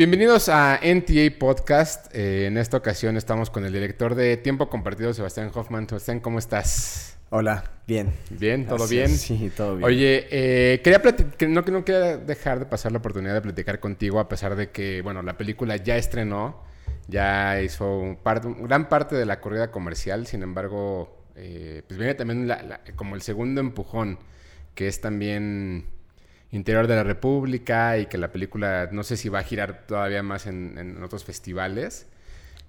Bienvenidos a NTA Podcast. Eh, en esta ocasión estamos con el director de Tiempo Compartido, Sebastián Hoffman. Sebastián, ¿cómo estás? Hola, bien. ¿Bien? ¿Todo bien? Sí, todo bien. Oye, eh, quería no, no quería dejar de pasar la oportunidad de platicar contigo, a pesar de que, bueno, la película ya estrenó, ya hizo gran parte de la corrida comercial, sin embargo, eh, pues viene también como el segundo empujón, que es también interior de la República y que la película no sé si va a girar todavía más en, otros festivales.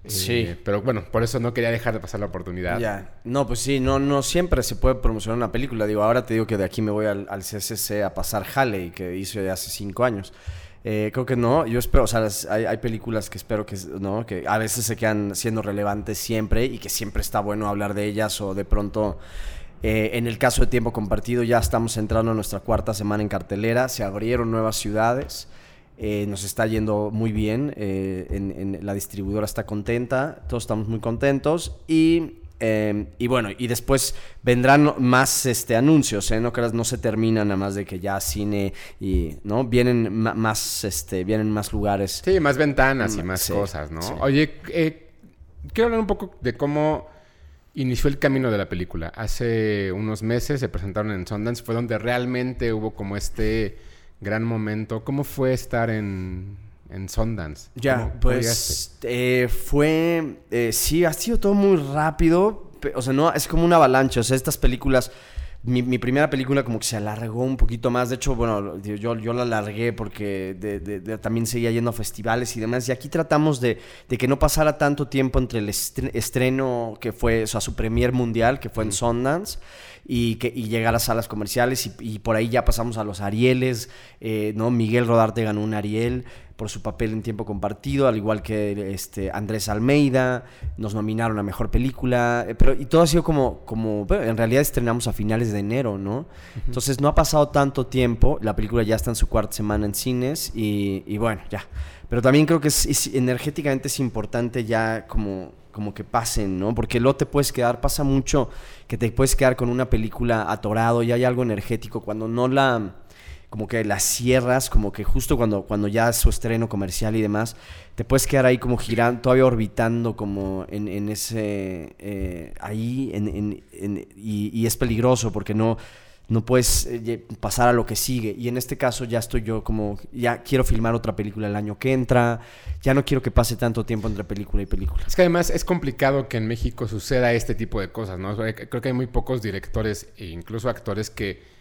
Sí. Eh, pero bueno, por eso no quería dejar de pasar la oportunidad. Ya. No, pues sí, no, no siempre se puede promocionar una película. Digo, ahora te digo que de aquí me voy al, al CCC a pasar Halley, que hice hace cinco años. Eh, creo que no, yo espero, o sea, hay, hay, películas que espero que, ¿no? que a veces se quedan siendo relevantes siempre y que siempre está bueno hablar de ellas o de pronto eh, en el caso de tiempo compartido ya estamos entrando a nuestra cuarta semana en cartelera, se abrieron nuevas ciudades, eh, nos está yendo muy bien, eh, en, la distribuidora está contenta, todos estamos muy contentos. Y, y bueno, y después vendrán más este, anuncios, no no se termina nada más de que ya cine y, ¿no? Vienen más, este, vienen más lugares. Sí, más ventanas y mm, más cosas, ¿no? Oye, quiero hablar un poco de cómo inició el camino de la película. Hace unos meses se presentaron en Sundance, fue donde realmente hubo como este gran momento. ¿Cómo fue estar en, en Sundance? Ya, pues eh, fue, eh, sí, ha sido todo muy rápido. O sea, no, es como una avalancha. O sea, estas películas mi, primera película como que se alargó un poquito más. De hecho, bueno, yo, yo la alargué porque también seguía yendo a festivales y demás. Y aquí tratamos de, que no pasara tanto tiempo entre el estreno que fue, o sea, su premier mundial, que fue en Sundance, y, que, y llegar a salas comerciales. Y, por ahí ya pasamos a los Arieles, eh, ¿no? Miguel Rodarte ganó un Ariel por su papel en tiempo compartido, al igual que este, Andrés Almeida, nos nominaron a Mejor Película, eh, pero y todo ha sido como, como en realidad estrenamos a finales de enero, ¿no? Entonces no ha pasado tanto tiempo, la película ya está en su cuarta semana en cines y, bueno, ya. Pero también creo que es, energéticamente es importante ya como como que pasen, ¿no? Porque luego te puedes quedar, pasa mucho que te puedes quedar con una película atorado y hay algo energético cuando no la como que las cierras, como que justo cuando, cuando ya es su estreno comercial y demás, te puedes quedar ahí como girando, todavía orbitando como en, en ese, eh, ahí, en, en, y, y, es peligroso porque no, no puedes eh, pasar a lo que sigue. Y en este caso ya estoy yo como, ya quiero filmar otra película el año que entra, ya no quiero que pase tanto tiempo entre película y película. Es que además es complicado que en México suceda este tipo de cosas, ¿no? Creo que hay muy pocos directores e incluso actores que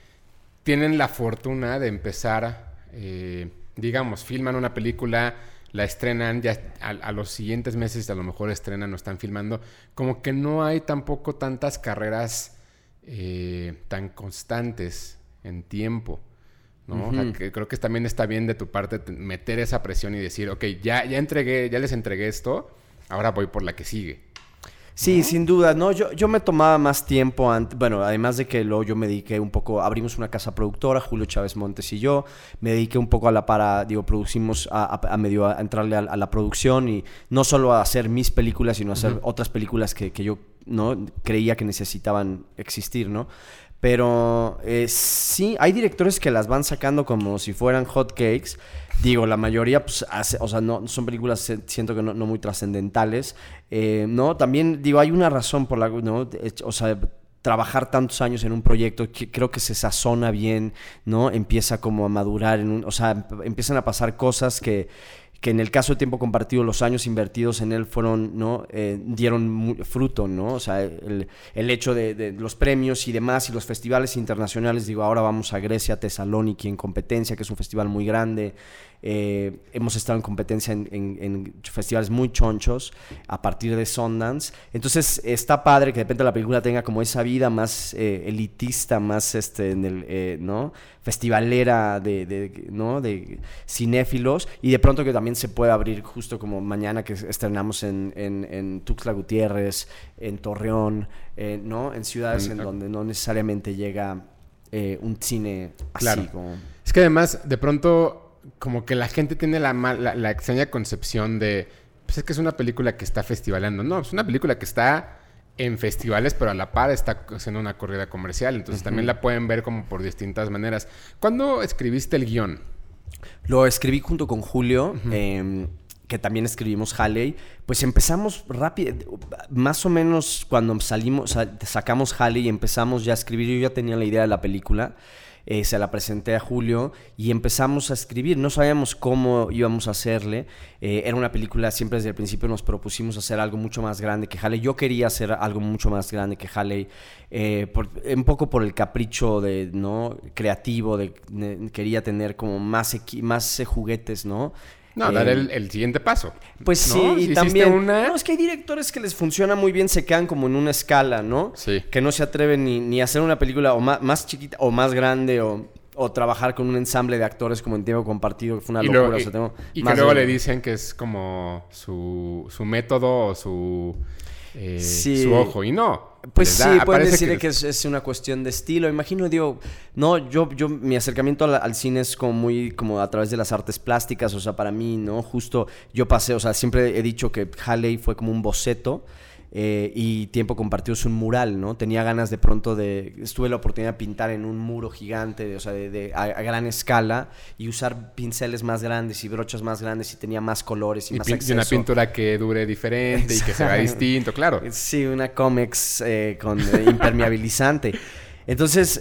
tienen la fortuna de empezar, eh, digamos, filman una película, la estrenan, ya a, los siguientes meses a lo mejor estrenan o están filmando, como que no hay tampoco tantas carreras eh, tan constantes en tiempo. ¿no? que creo que también está bien de tu parte meter esa presión y decir, ok, ya, ya entregué, ya les entregué esto, ahora voy por la que sigue. Sí, sin duda, no, yo, yo me tomaba más tiempo antes, bueno, además de que luego yo me dediqué un poco, abrimos una casa productora, Julio Chávez Montes y yo, me dediqué un poco a la para, digo, producimos a, medio a entrarle a, la producción y no solo a hacer mis películas, sino a hacer otras películas que, que yo no creía que necesitaban existir, ¿no? Pero eh, sí, hay directores que las van sacando como si fueran hot cakes. Digo, la mayoría, pues, o sea, no son películas, siento que no, muy trascendentales. Eh, no, también, digo, hay una razón por la, ¿no? O sea, trabajar tantos años en un proyecto, que creo que se sazona bien, ¿no? Empieza como a madurar, en un, o sea, empiezan a pasar cosas que que en el caso de tiempo compartido los años invertidos en él fueron, ¿no? Eh, dieron fruto, ¿no? O sea, el, el hecho de, de, los premios y demás y los festivales internacionales, digo, ahora vamos a Grecia, Tesalónica en competencia, que es un festival muy grande, eh, hemos estado en competencia en, festivales muy chonchos a partir de Sundance. Entonces está padre que de repente la película tenga como esa vida más eh, elitista, más este, en el, eh, ¿no? festivalera de, ¿no? de cinéfilos y de pronto que también se pueda abrir justo como mañana que estrenamos en, en, Tuxtla Gutiérrez, en Torreón, ¿no? en ciudades en, donde no necesariamente llega un cine así como... Es que además de pronto como que la gente tiene la, la, extraña concepción de, pues es que es una película que está festivalando. No, es una película que está en festivales, pero a la par está haciendo una corrida comercial. Entonces también la pueden ver como por distintas maneras. ¿Cuándo escribiste el guion? Lo escribí junto con Julio, em, que también escribimos Halley. Pues empezamos rápido, más o menos cuando salimos, sacamos Halley y empezamos ya a escribir, yo ya tenía la idea de la película. Eh, se la presenté a Julio y empezamos a escribir. No sabíamos cómo íbamos a hacerle. Eh, era una película, siempre desde el principio nos propusimos hacer algo mucho más grande que Halley. Yo quería hacer algo mucho más grande que Halley, eh, un poco por el capricho de, ¿no? creativo, de, quería tener como más, más juguetes, ¿no? No, dar el, el, siguiente paso. Pues sí, y también. No, es que hay directores que les funciona muy bien, se quedan como en una escala, ¿no? Sí. Que no se atreven ni, ni a hacer una película o más, más chiquita o más grande o, o, trabajar con un ensamble de actores como en tiempo compartido, que fue una locura. Y, que luego le dicen que es como su, su método o su, eh, su ojo. Y no. Pues sí, pueden decir que, es, una cuestión de estilo. Imagino, digo, no, yo, yo, mi acercamiento al, cine es como muy, como a través de las artes plásticas, o sea, para mí, ¿no? Justo yo pasé, o sea, siempre he dicho que Halley fue como un boceto eh, y tiempo compartido es un mural, ¿no? Tenía ganas de pronto de... Estuve la oportunidad de pintar en un muro gigante, de, o sea, de, a, gran escala y usar pinceles más grandes y brochas más grandes y tenía más colores y, más acceso. Y una pintura que dure diferente y que se vea distinto, claro. Sí, una cómics eh, con eh, impermeabilizante. Entonces,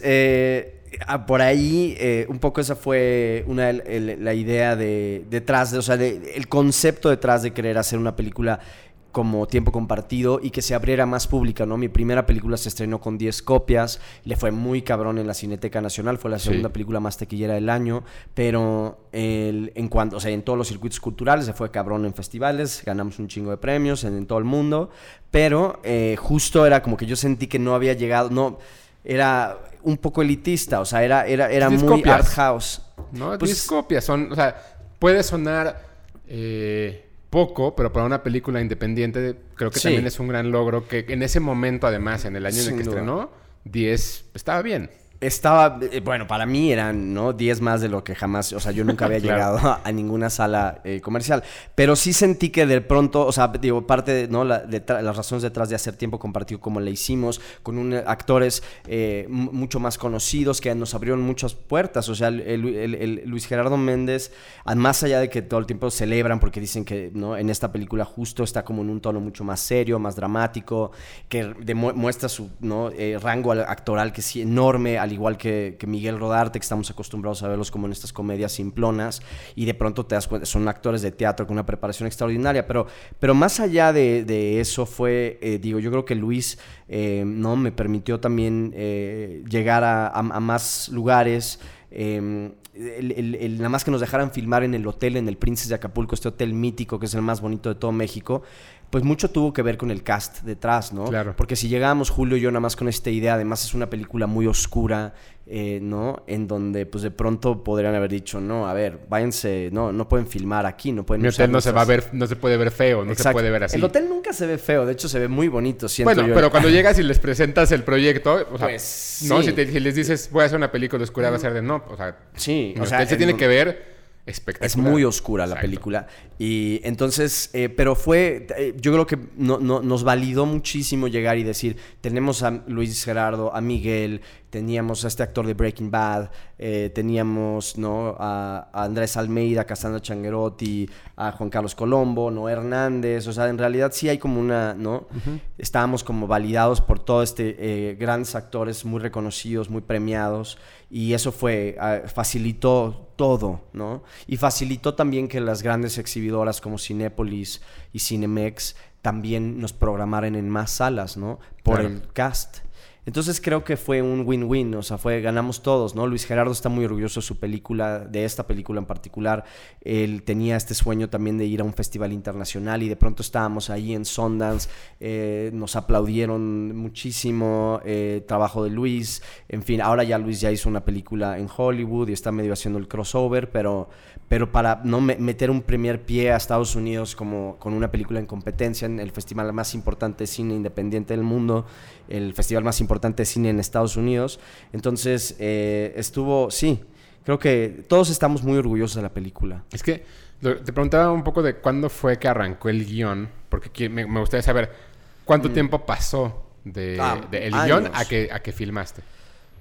por ahí, un poco esa fue una, la idea de, detrás, de, o sea, el concepto detrás de querer hacer una película como tiempo compartido y que se abriera más pública, ¿no? Mi primera película se estrenó con 10 copias, le fue muy cabrón en la Cineteca Nacional, fue la segunda película más tequillera del año, pero el, en cuanto, o sea, en todos los circuitos culturales se fue cabrón en festivales, ganamos un chingo de premios en, todo el mundo, pero eh, justo era como que yo sentí que no había llegado, no, era un poco elitista, o sea, era, era, era muy art house. No, 10 pues copias, son, o sea, puede sonar... Eh poco, pero para una película independiente creo que también es un gran logro que en ese momento además, en el año en el que estrenó, 10 estaba bien. Estaba, eh, bueno, para mí eran, ¿no? 10 más de lo que jamás, o sea, yo nunca había llegado a, ninguna sala eh, comercial. Pero sí sentí que de pronto, o sea, digo, parte de, ¿no? La, las razones detrás de hacer tiempo compartido como la hicimos, con un, actores eh, mucho más conocidos que nos abrieron muchas puertas. O sea, el, Luis Gerardo Méndez, más allá de que todo el tiempo celebran porque dicen que, ¿no? En esta película justo está como en un tono mucho más serio, más dramático, que demuestra su, ¿no? rango actoral que es enorme al igual que, Miguel Rodarte, que estamos acostumbrados a verlos como en estas comedias simplonas, y de pronto te das cuenta, son actores de teatro con una preparación extraordinaria, pero, pero más allá de, eso fue, eh, digo, yo creo que Luis eh, no me permitió también eh, llegar a, más lugares. Em, nada más que nos dejaran filmar en el hotel, en el Princes de Acapulco, este hotel mítico que es el más bonito de todo México, pues mucho tuvo que ver con el cast detrás, ¿no? Claro. Porque si llegábamos Julio y yo nada más con esta idea, además es una película muy oscura, eh, ¿no? En donde pues de pronto podrían haber dicho, no, a ver, váyanse, no, no pueden filmar aquí, no pueden... Mi hotel no se va a ver, no se puede ver feo, no se puede ver así. El hotel nunca se ve feo, de hecho se ve muy bonito, siento Bueno, pero cuando llegas y les presentas el proyecto, o sea, pues, no, si, les dices, voy a hacer una película oscura, va a ser de no, o sea... Sí, o sea... se tiene que ver es muy oscura la película. Y entonces, eh, pero fue, eh, yo creo que no, nos validó muchísimo llegar y decir, tenemos a Luis Gerardo, a Miguel, teníamos a este actor de Breaking Bad, eh, teníamos ¿no? a, Andrés Almeida, Cassandra Changuerotti, a Juan Carlos Colombo, ¿no? Hernández, o sea, en realidad sí hay como una, ¿no? Estábamos como validados por todos este grandes actores muy reconocidos, muy premiados, y eso fue, ah, facilitó todo, ¿no? Y facilitó también que las grandes exhibidoras como Cinépolis y Cinemex también nos programaran en más salas, ¿no? Por el cast. Entonces creo que fue un win-win, o sea, fue ganamos todos, ¿no? Luis Gerardo está muy orgulloso de su película, de esta película en particular. Él tenía este sueño también de ir a un festival internacional y de pronto estábamos ahí en Sundance, eh, nos aplaudieron muchísimo eh, trabajo de Luis. En fin, ahora ya Luis ya hizo una película en Hollywood y está medio haciendo el crossover, pero, pero para no meter un primer pie a Estados Unidos como con una película en competencia en el festival más importante de cine independiente del mundo, el festival más importante importante cine en Estados Unidos. Entonces, eh, estuvo, sí, creo que todos estamos muy orgullosos de la película. Es que te preguntaba un poco de cuándo fue que arrancó el guion, porque me, gustaría saber cuánto mm. tiempo pasó de, ah, el guion a que, a que filmaste.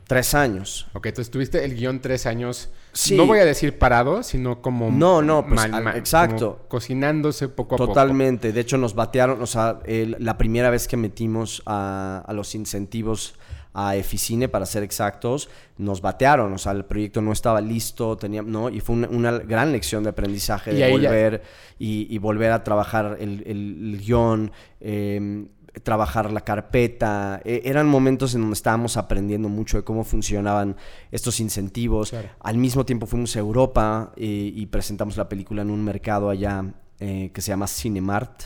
Tres años. Ok, entonces tuviste el guion tres años. Sí. No voy a decir parado, sino como. No, no, pues, mal- al- mal- exacto. cocinándose poco a poco. Totalmente. De hecho, nos batearon, o sea, el- la primera vez que metimos a, a los incentivos a Eficine, para ser exactos, nos batearon. O sea, el proyecto no estaba listo, tenía, ¿no? Y fue una, una gran lección de aprendizaje Y de ya- volver y, y volver a trabajar el, el- el guion, eh, trabajar la carpeta. Eh, eran momentos en donde estábamos aprendiendo mucho de cómo funcionaban estos incentivos. Claro. Al mismo tiempo fuimos a Europa eh, y presentamos la película en un mercado allá eh, que se llama Cinemart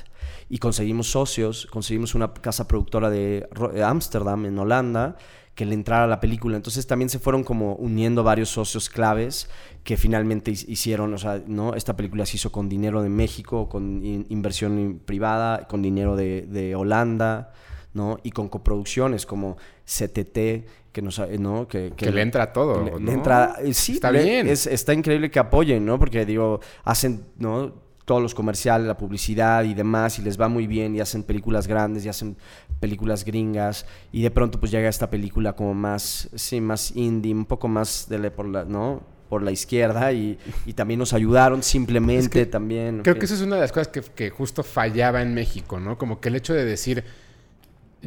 y conseguimos socios, conseguimos una casa productora de Ro- de Ámsterdam, en Holanda, que le entrara a la película. Entonces también se fueron como uniendo varios socios claves que finalmente hi- hicieron, o sea, ¿no? Esta película se hizo con dinero de México, con in- inversión privada, con dinero de, de Holanda, ¿no? Y con coproducciones como CTT, que nos, ¿no? Que, Que le entra todo, le- entra, eh, sí, Está le- bien. es- está increíble que apoyen, ¿no? Porque digo, hacen, ¿no? Todos los comerciales, la publicidad y demás, y les va muy bien, y hacen películas grandes, y hacen películas gringas, y de pronto pues llega esta película como más, sí, más indie, un poco más de la- por la, ¿no? Por la izquierda, y, y también nos ayudaron simplemente también. Creo que eso es una de las cosas que, que justo fallaba en México, ¿no? Como que el hecho de decir,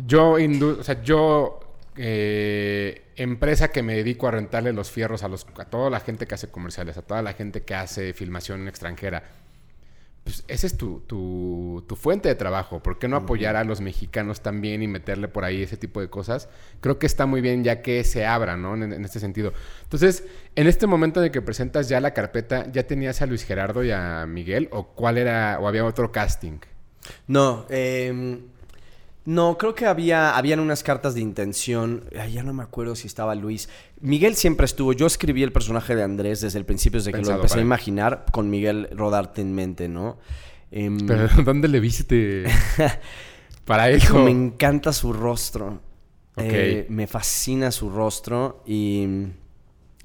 yo, o sea, yo, eh, empresa que me dedico a rentarle los fierros a, los, a toda la gente que hace comerciales, a toda la gente que hace filmación extranjera, pues esa es tu, tu, tu fuente de trabajo. ¿Por qué no apoyar a los mexicanos también y meterle por ahí ese tipo de cosas? Creo que está muy bien ya que se abra, ¿no? En, en este sentido. Entonces, en este momento en el que presentas ya la carpeta, ¿ya tenías a Luis Gerardo y a Miguel? ¿O cuál era, o había otro casting? No, eh, no, creo que había, habían unas cartas de intención. Ay, ya no me acuerdo si estaba Luis. Miguel siempre estuvo. Yo escribí el personaje de Andrés desde el principio, desde que lo empecé a imaginar, con Miguel Rodarte en mente, ¿no? Em, Pero, ¿dónde le viste? Para eso. me encanta su rostro. Eh, me fascina su rostro y,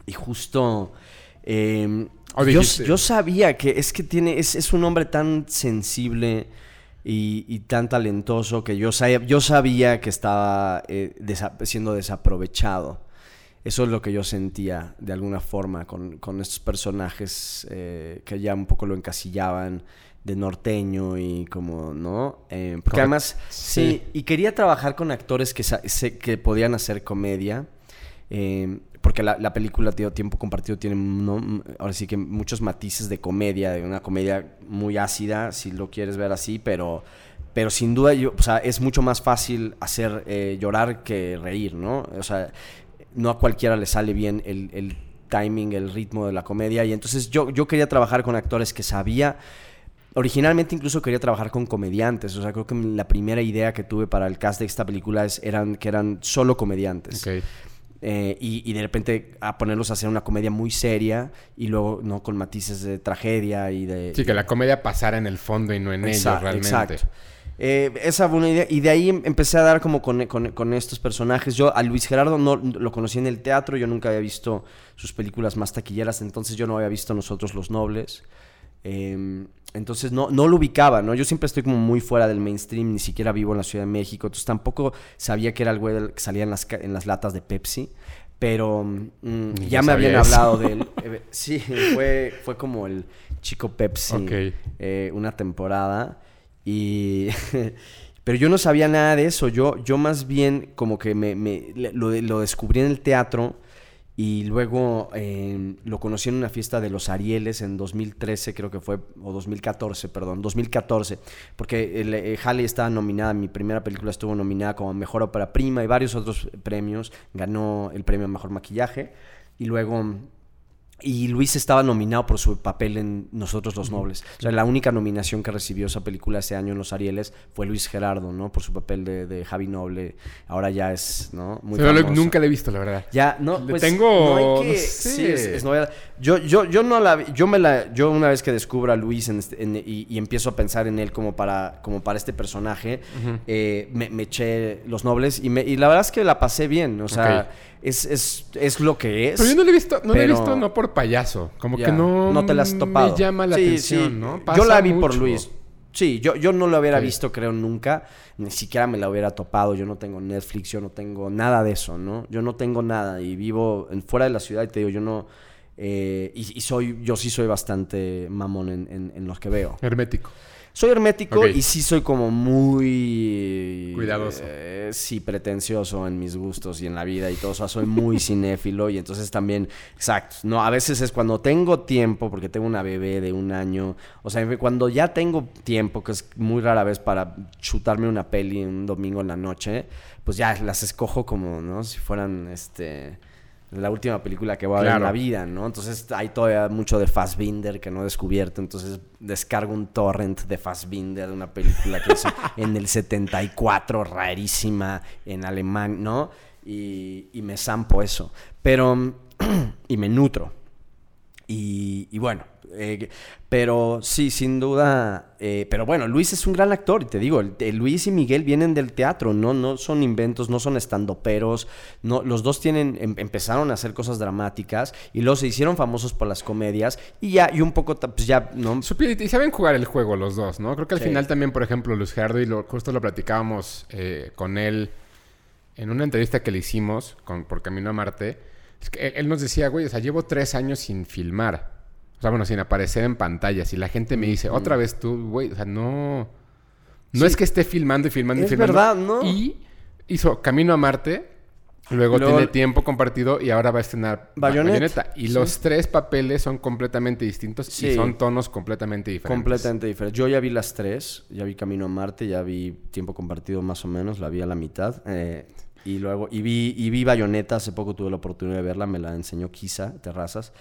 y justo... em, O yo, yo sabía que es que tiene, es, es un hombre tan sensible y, y tan talentoso que yo, sabía- yo sabía que estaba eh, desa- siendo desaprovechado. Eso es lo que yo sentía de alguna forma con, con estos personajes eh, que ya un poco lo encasillaban de norteño y como, ¿no? Eh, porque además, sí. Sí. y quería trabajar con actores que, que podían hacer comedia. eh, porque la, la película tío, Tiempo Compartido tiene ahora sí que muchos matices de comedia, de una comedia muy ácida, si lo quieres ver así, pero, pero sin duda yo, o sea, es mucho más fácil hacer eh, llorar que reír, ¿no? O sea, no a cualquiera le sale bien el, el timing, el ritmo de la comedia. Y entonces yo, yo quería trabajar con actores que sabía. Originalmente incluso quería trabajar con comediantes. O sea, creo que la primera idea que tuve para el cast de esta película es, eran que eran solo comediantes. Ok. Eh, y, y de repente a ponerlos a hacer una comedia muy seria y luego no con matices de tragedia y de... Sí, que la comedia pasara en el fondo y no en ellos Exacto, realmente. exacto. Eh, esa fue una idea. Y de ahí em- empecé a dar como con, con- con estos personajes. Yo a Luis Gerardo no lo conocí en el teatro. Yo nunca había visto sus películas más taquilleras. Entonces yo no había visto Nosotros los Nobles. Eh, entonces no, no lo ubicaba, ¿no? Yo siempre estoy como muy fuera del mainstream. Ni siquiera vivo en la Ciudad de México. Entonces tampoco sabía que era el güey que salía en las, en las latas de Pepsi. Pero mm, ya me habían eso. hablado de él. Eh, sí, fue, fue como el chico Pepsi eh, una temporada. Y. Pero yo no sabía nada de eso. Yo, yo más bien como que me, me- lo descubrí en el teatro y luego eh, lo conocí en una fiesta de los Arieles en 2013, creo que fue, o 2014, perdón, 2014, porque el, eh, Halle estaba nominada, mi primera película estuvo nominada como Mejor Ópera Prima y varios otros premios, ganó el premio a Mejor Maquillaje y luego... Y Luis estaba nominado por su papel en Nosotros los Nobles. O sea, la única nominación que recibió esa película ese año en los Arieles fue Luis Gerardo, ¿no? Por su papel de, de Javi Noble. Ahora ya es, ¿no? Muy famoso. nunca la he visto, la verdad. Ya, no, Le pues, tengo- no hay que- no sé. sí, es, es novedad. Yo, yo, yo no la yo me la, yo una vez que descubro a Luis en este- en- y, y empiezo a pensar en él como para, como para este personaje, eh, me, me eché Los Nobles y, me, y la verdad es que la pasé bien, o sea, es, es, es lo que es. Pero yo no lo he visto, no lo he pero- visto no por payaso. Como que no, no te la has topado. me llama la Sí, atención, sí. ¿no? Yo la vi por. Luis. Sí, yo, yo no lo hubiera visto, creo, nunca. Ni siquiera me la hubiera topado. Yo no tengo Netflix, yo no tengo nada de eso, ¿no? Yo no tengo nada y vivo en, fuera de la ciudad y te digo, yo no... Eh, y, soy, yo sí soy bastante mamón en, en los que veo. Hermético. Soy hermético y sí soy como muy... Cuidadoso. Eh, sí, pretencioso en mis gustos y en la vida y todo. O sea, soy muy cinéfilo y entonces también, exacto. No, a veces es cuando tengo tiempo, porque tengo una bebé de un año. O sea, cuando ya tengo tiempo, que es muy rara vez para chutarme una peli un domingo en la noche, pues ya las escojo como, ¿no? Si fueran, este la última película que voy a ver en la vida, ¿no? Entonces hay todavía mucho de Fassbinder que no he descubierto, entonces descargo un torrent de Fassbinder, de una película que hizo en el 74, rarísima, en alemán, ¿no? Y, y me zampo eso, pero, y me nutro. Y, y bueno, eh, pero sí, sin duda. Eh, pero bueno, Luis es un gran actor, y te digo, Luis y Miguel vienen del teatro, no, no son inventos, no son estandoperos. No, los dos tienen, em, empezaron a hacer cosas dramáticas y luego se hicieron famosos por las comedias. Y ya, y un poco, pues ya, ¿no? Y saben jugar el juego los dos, ¿no? Creo que al final también, por ejemplo, Luis Gerardo, y lo, justo lo platicábamos eh, con él en una entrevista que le hicimos con, por Camino a Marte. Es que él nos decía, güey, o sea, llevo tres años sin filmar. O sea, bueno, sin aparecer en pantalla. Si la gente me dice, otra vez tú, güey, o sea, no. No es que esté filmando y filmando y filmando. Es verdad, ¿no? Y hizo Camino a Marte, luego, tiene tiempo compartido y ahora va a estrenar Bayonetta. Y los tres papeles son completamente distintos y son tonos completamente diferentes. Completamente diferentes. Yo ya vi las tres, ya vi Camino a Marte, ya vi tiempo compartido más o menos, la vi a la mitad. Eh, y luego, y vi, y vi Bayonetta, hace poco tuve la oportunidad de verla, me la enseñó Kisa Terrazas,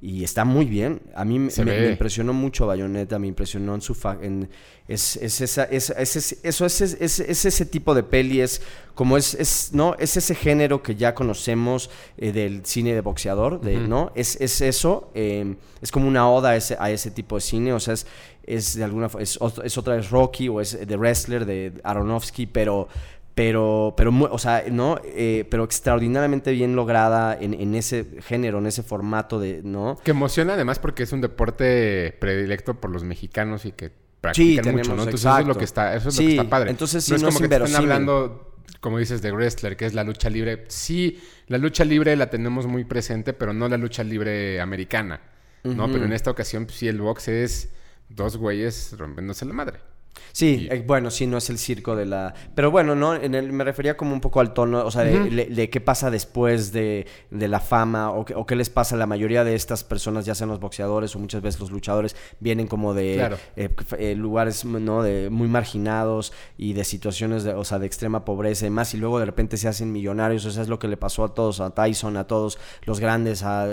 y está muy bien. A mí me, impresionó mucho Bayonetta, me impresionó en su... en, es, es, esa, es, es, eso es, es, ese tipo de peli, es como es, es, ¿no? es ese género que ya conocemos eh, del cine de boxeador, de, ¿no? Es, es eso, em, es como una oda a ese, a ese tipo de cine, o sea, es, es de alguna es, es otra vez Rocky o es The Wrestler de Aronofsky, pero pero, pero, o sea, ¿no? Eh, pero extraordinariamente bien lograda en, ese género, en ese formato de, ¿no? Que emociona además porque es un deporte predilecto por los mexicanos y que practican mucho, ¿no? Entonces eso es lo que está, eso es lo que está padre. Entonces no es como que están hablando, como dices, de wrestler, que es la lucha libre. Sí, la lucha libre la tenemos muy presente, pero no la lucha libre americana, ¿no? Pero en esta ocasión, pues, sí, el box es dos güeyes rompiéndose la madre. Sí, eh, bueno, sí, no es el circo de la... Pero bueno, no, en el, me refería como un poco al tono, o sea, de, qué pasa después de, la fama o, qué les pasa a la mayoría de estas personas, ya sean los boxeadores o muchas veces los luchadores, vienen como de eh, eh, lugares ¿no? de, muy marginados y de situaciones de, o sea, de extrema pobreza y más, y luego de repente se hacen millonarios, o sea, es lo que le pasó a todos, a Tyson, a todos los grandes, a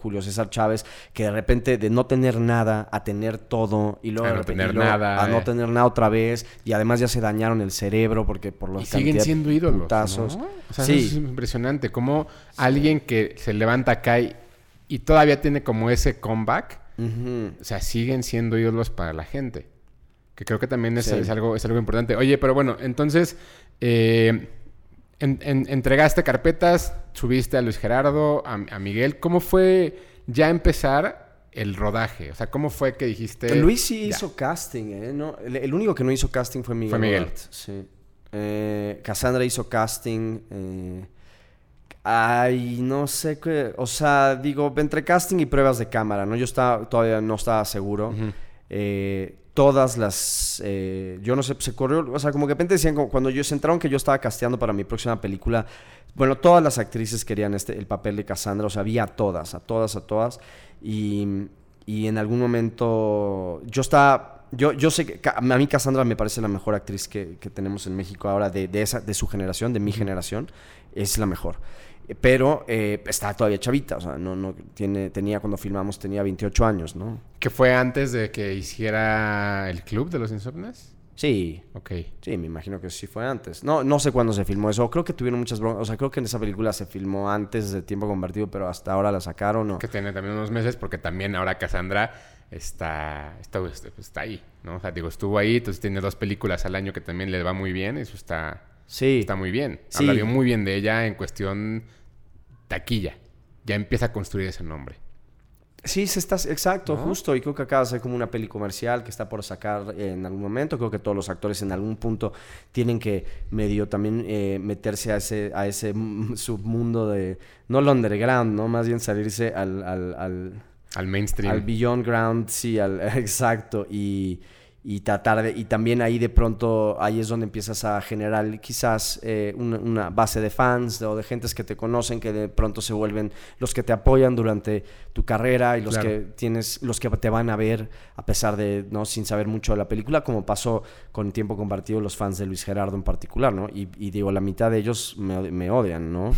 Julio César Chávez, que de repente de no tener nada a tener todo y luego, a no tener nada, a no tener nada otra vez y además ya se dañaron el cerebro porque por los y siguen siendo ídolos ¿no? o sea sí. es impresionante como alguien que se levanta acá y, todavía tiene como ese comeback o sea siguen siendo ídolos para la gente que creo que también es, algo es algo importante. Oye pero bueno entonces eh, entregaste carpetas subiste a Luis Gerardo a, a Miguel cómo fue ya empezar el rodaje? O sea, ¿cómo fue que dijiste...? Luis sí hizo casting, ¿eh? No, el, único que no hizo casting fue Miguel. Fue Miguel. sí. Eh, Cassandra hizo casting. Eh, ay, no sé qué... O sea, digo, entre casting y pruebas de cámara, ¿no? Yo estaba, todavía no estaba seguro. eh, todas las... Eh, yo no sé, se corrió... O sea, como que de repente decían, cuando yo se entraron que yo estaba casteando para mi próxima película, bueno, todas las actrices querían este, el papel de Cassandra, o sea, había a todas, a todas, a todas. Y, y en algún momento yo estaba... Yo, yo sé que a mí Cassandra me parece la mejor actriz que, que tenemos en México ahora de, de, esa, de su generación, de mi generación. Es la mejor pero eh, está todavía chavita, o sea, no, no tiene, tenía cuando filmamos tenía 28 años, ¿no? ¿Que fue antes de que hiciera el club de los insomnes? Sí. Ok. Sí, me imagino que sí fue antes. No, no sé cuándo se filmó eso. Creo que tuvieron muchas broncas. O sea, creo que en esa película se filmó antes de Tiempo Convertido, pero hasta ahora la sacaron. ¿no? Que tiene también unos meses, porque también ahora Cassandra está, está, está ahí, ¿no? O sea, digo, estuvo ahí, entonces tiene dos películas al año que también le va muy bien. Eso está, sí. está muy bien. Sí. Habla muy bien de ella en cuestión taquilla. Ya empieza a construir ese nombre. Sí, se está, exacto, justo. Y creo que acaba de ser como una peli comercial que está por sacar en algún momento. Creo que todos los actores en algún punto tienen que medio también eh, meterse a ese, a ese submundo de, no el underground, ¿no? Más bien salirse al... al, al al mainstream. Al beyond ground, sí, al, exacto. Y, y tratar de, y también ahí de pronto, ahí es donde empiezas a generar quizás eh, una, base de fans o de gentes que te conocen que de pronto se vuelven los que te apoyan durante tu carrera y los que tienes, los que te van a ver a pesar de, no, sin saber mucho de la película, como pasó con Tiempo Compartido los fans de Luis Gerardo en particular, ¿no? Y, digo, la mitad de ellos me, odian, ¿no?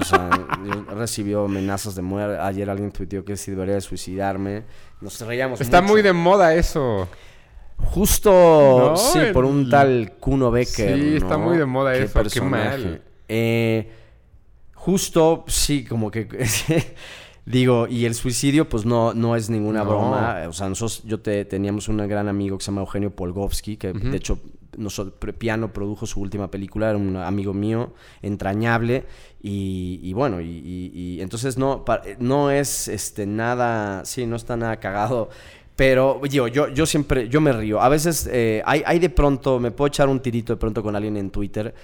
O sea, recibió amenazas de muerte. Ayer alguien tuiteó que si debería suicidarme. Nos reíamos. Está muy de moda eso. Justo, sí, por un tal Kuno Becker. Sí, está muy de moda eso, qué mal. Eh, justo, sí, como que... digo, y el suicidio, pues no, no es ninguna broma. O sea, nosotros, yo te, teníamos un gran amigo que se llama Eugenio Polgovsky, que de hecho nosotros, Piano produjo su última película, era un amigo mío, entrañable, y, bueno, y, entonces no, no es este, nada, sí, no está nada cagado pero yo, yo, yo siempre, yo me río. A veces eh, hay, hay, de pronto, me puedo echar un tirito de pronto con alguien en Twitter.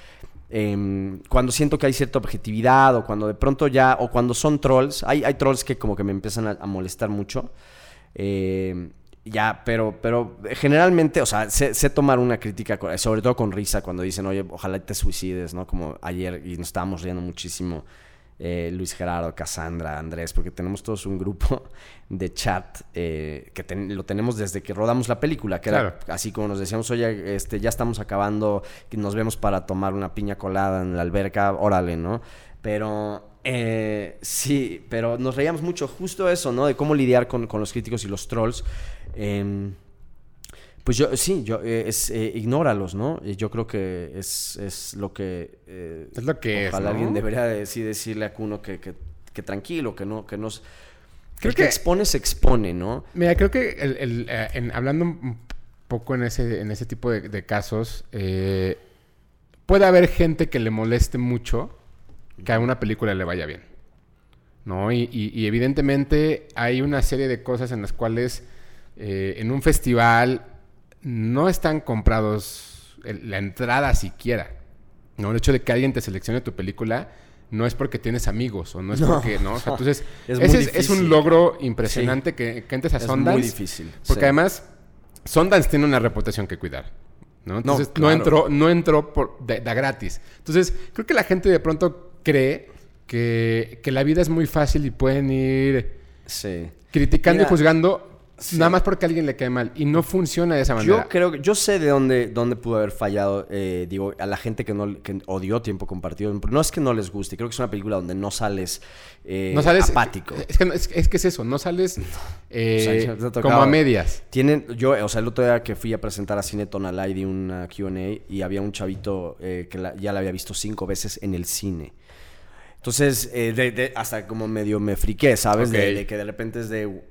Em, cuando siento que hay cierta objetividad o cuando de pronto ya, o cuando son trolls, hay, hay trolls que como que me empiezan a, molestar mucho. Em, ya, pero, pero generalmente, o sea, sé, sé, tomar una crítica, sobre todo con risa, cuando dicen, oye, ojalá te suicides, ¿no? Como ayer, y nos estábamos riendo muchísimo eh, Luis Gerardo, Cassandra, Andrés, porque tenemos todos un grupo de chat eh, que lo tenemos desde que rodamos la película, que era así como nos decíamos, oye, este, ya estamos acabando, nos vemos para tomar una piña colada en la alberca, órale, ¿no? Pero eh, sí, pero nos reíamos mucho justo eso, ¿no? De cómo lidiar con, con los críticos y los trolls. Pues yo, sí, yo, eh, es, eh, ignóralos, ¿no? Y yo creo que es, es lo que... Eh, es lo que ojalá alguien debería decir, decirle a Kuno que, que, que, tranquilo, que no... Que nos, creo que, expone, se expone, ¿no? Mira, creo que el, en, hablando un poco en ese, en ese tipo de, casos, puede haber gente que le moleste mucho que a una película le vaya bien, ¿no? Y, y evidentemente hay una serie de cosas en las cuales en un festival no están comprados la entrada siquiera. ¿no? El hecho de que alguien te seleccione tu película no es porque tienes amigos o no es porque, ¿no? entonces, es, ese es, un logro impresionante que, que, entres a es muy difícil. Porque además, Sundance tiene una reputación que cuidar. ¿no? Entonces, no, entró, no entró por, de, gratis. Entonces, creo que la gente de pronto cree que, la vida es muy fácil y pueden ir criticando y juzgando Nada más porque a alguien le cae mal. Y no funciona de esa manera. Yo creo que yo sé de dónde, dónde pudo haber fallado, eh, digo, a la gente que no que odió tiempo compartido. No es que no les guste, creo que es una película donde no sales, eh, no sales apático. Es que, es, que es eso, no sales eh, como a medias. Tienen, yo, o sea, el otro día que fui a presentar a Cine Tonalá y di una QA y había un chavito que ya la había visto cinco veces en el cine. Entonces, hasta como medio me friqué, ¿sabes? de, que de repente es de, eh,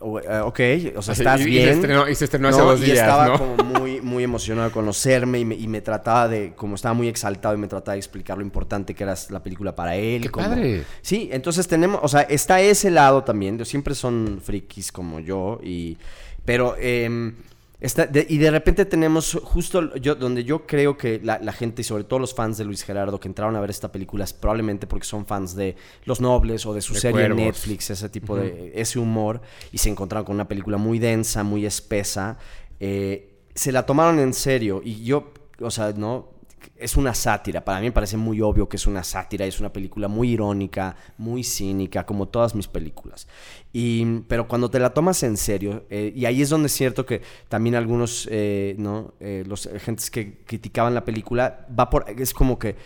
ok, o sea, estás bien. Y se estrenó, hace dos días, y estaba como muy, muy emocionado de conocerme y me, y me, trataba de, como estaba muy exaltado y me trataba de explicar lo importante que era la película para él. ¡Qué padre! Sí, entonces tenemos, o sea, está ese lado también, siempre son frikis como yo, y, pero... Eh, y de repente tenemos justo yo, donde yo creo que la, gente, y sobre todo los fans de Luis Gerardo que entraron a ver esta película, es probablemente porque son fans de Los Nobles o de su serie Netflix, ese tipo de, ese humor, y se encontraron con una película muy densa, muy espesa. Eh, se la tomaron en serio y yo, o sea, no, es una sátira. Para mí me parece muy obvio que es una sátira. Es una película muy irónica, muy cínica, como todas mis películas. Y, pero cuando te la tomas en serio, eh, y ahí es donde es cierto que también algunos, eh, ¿no? Eh, los gentes que criticaban la película, va por, es como que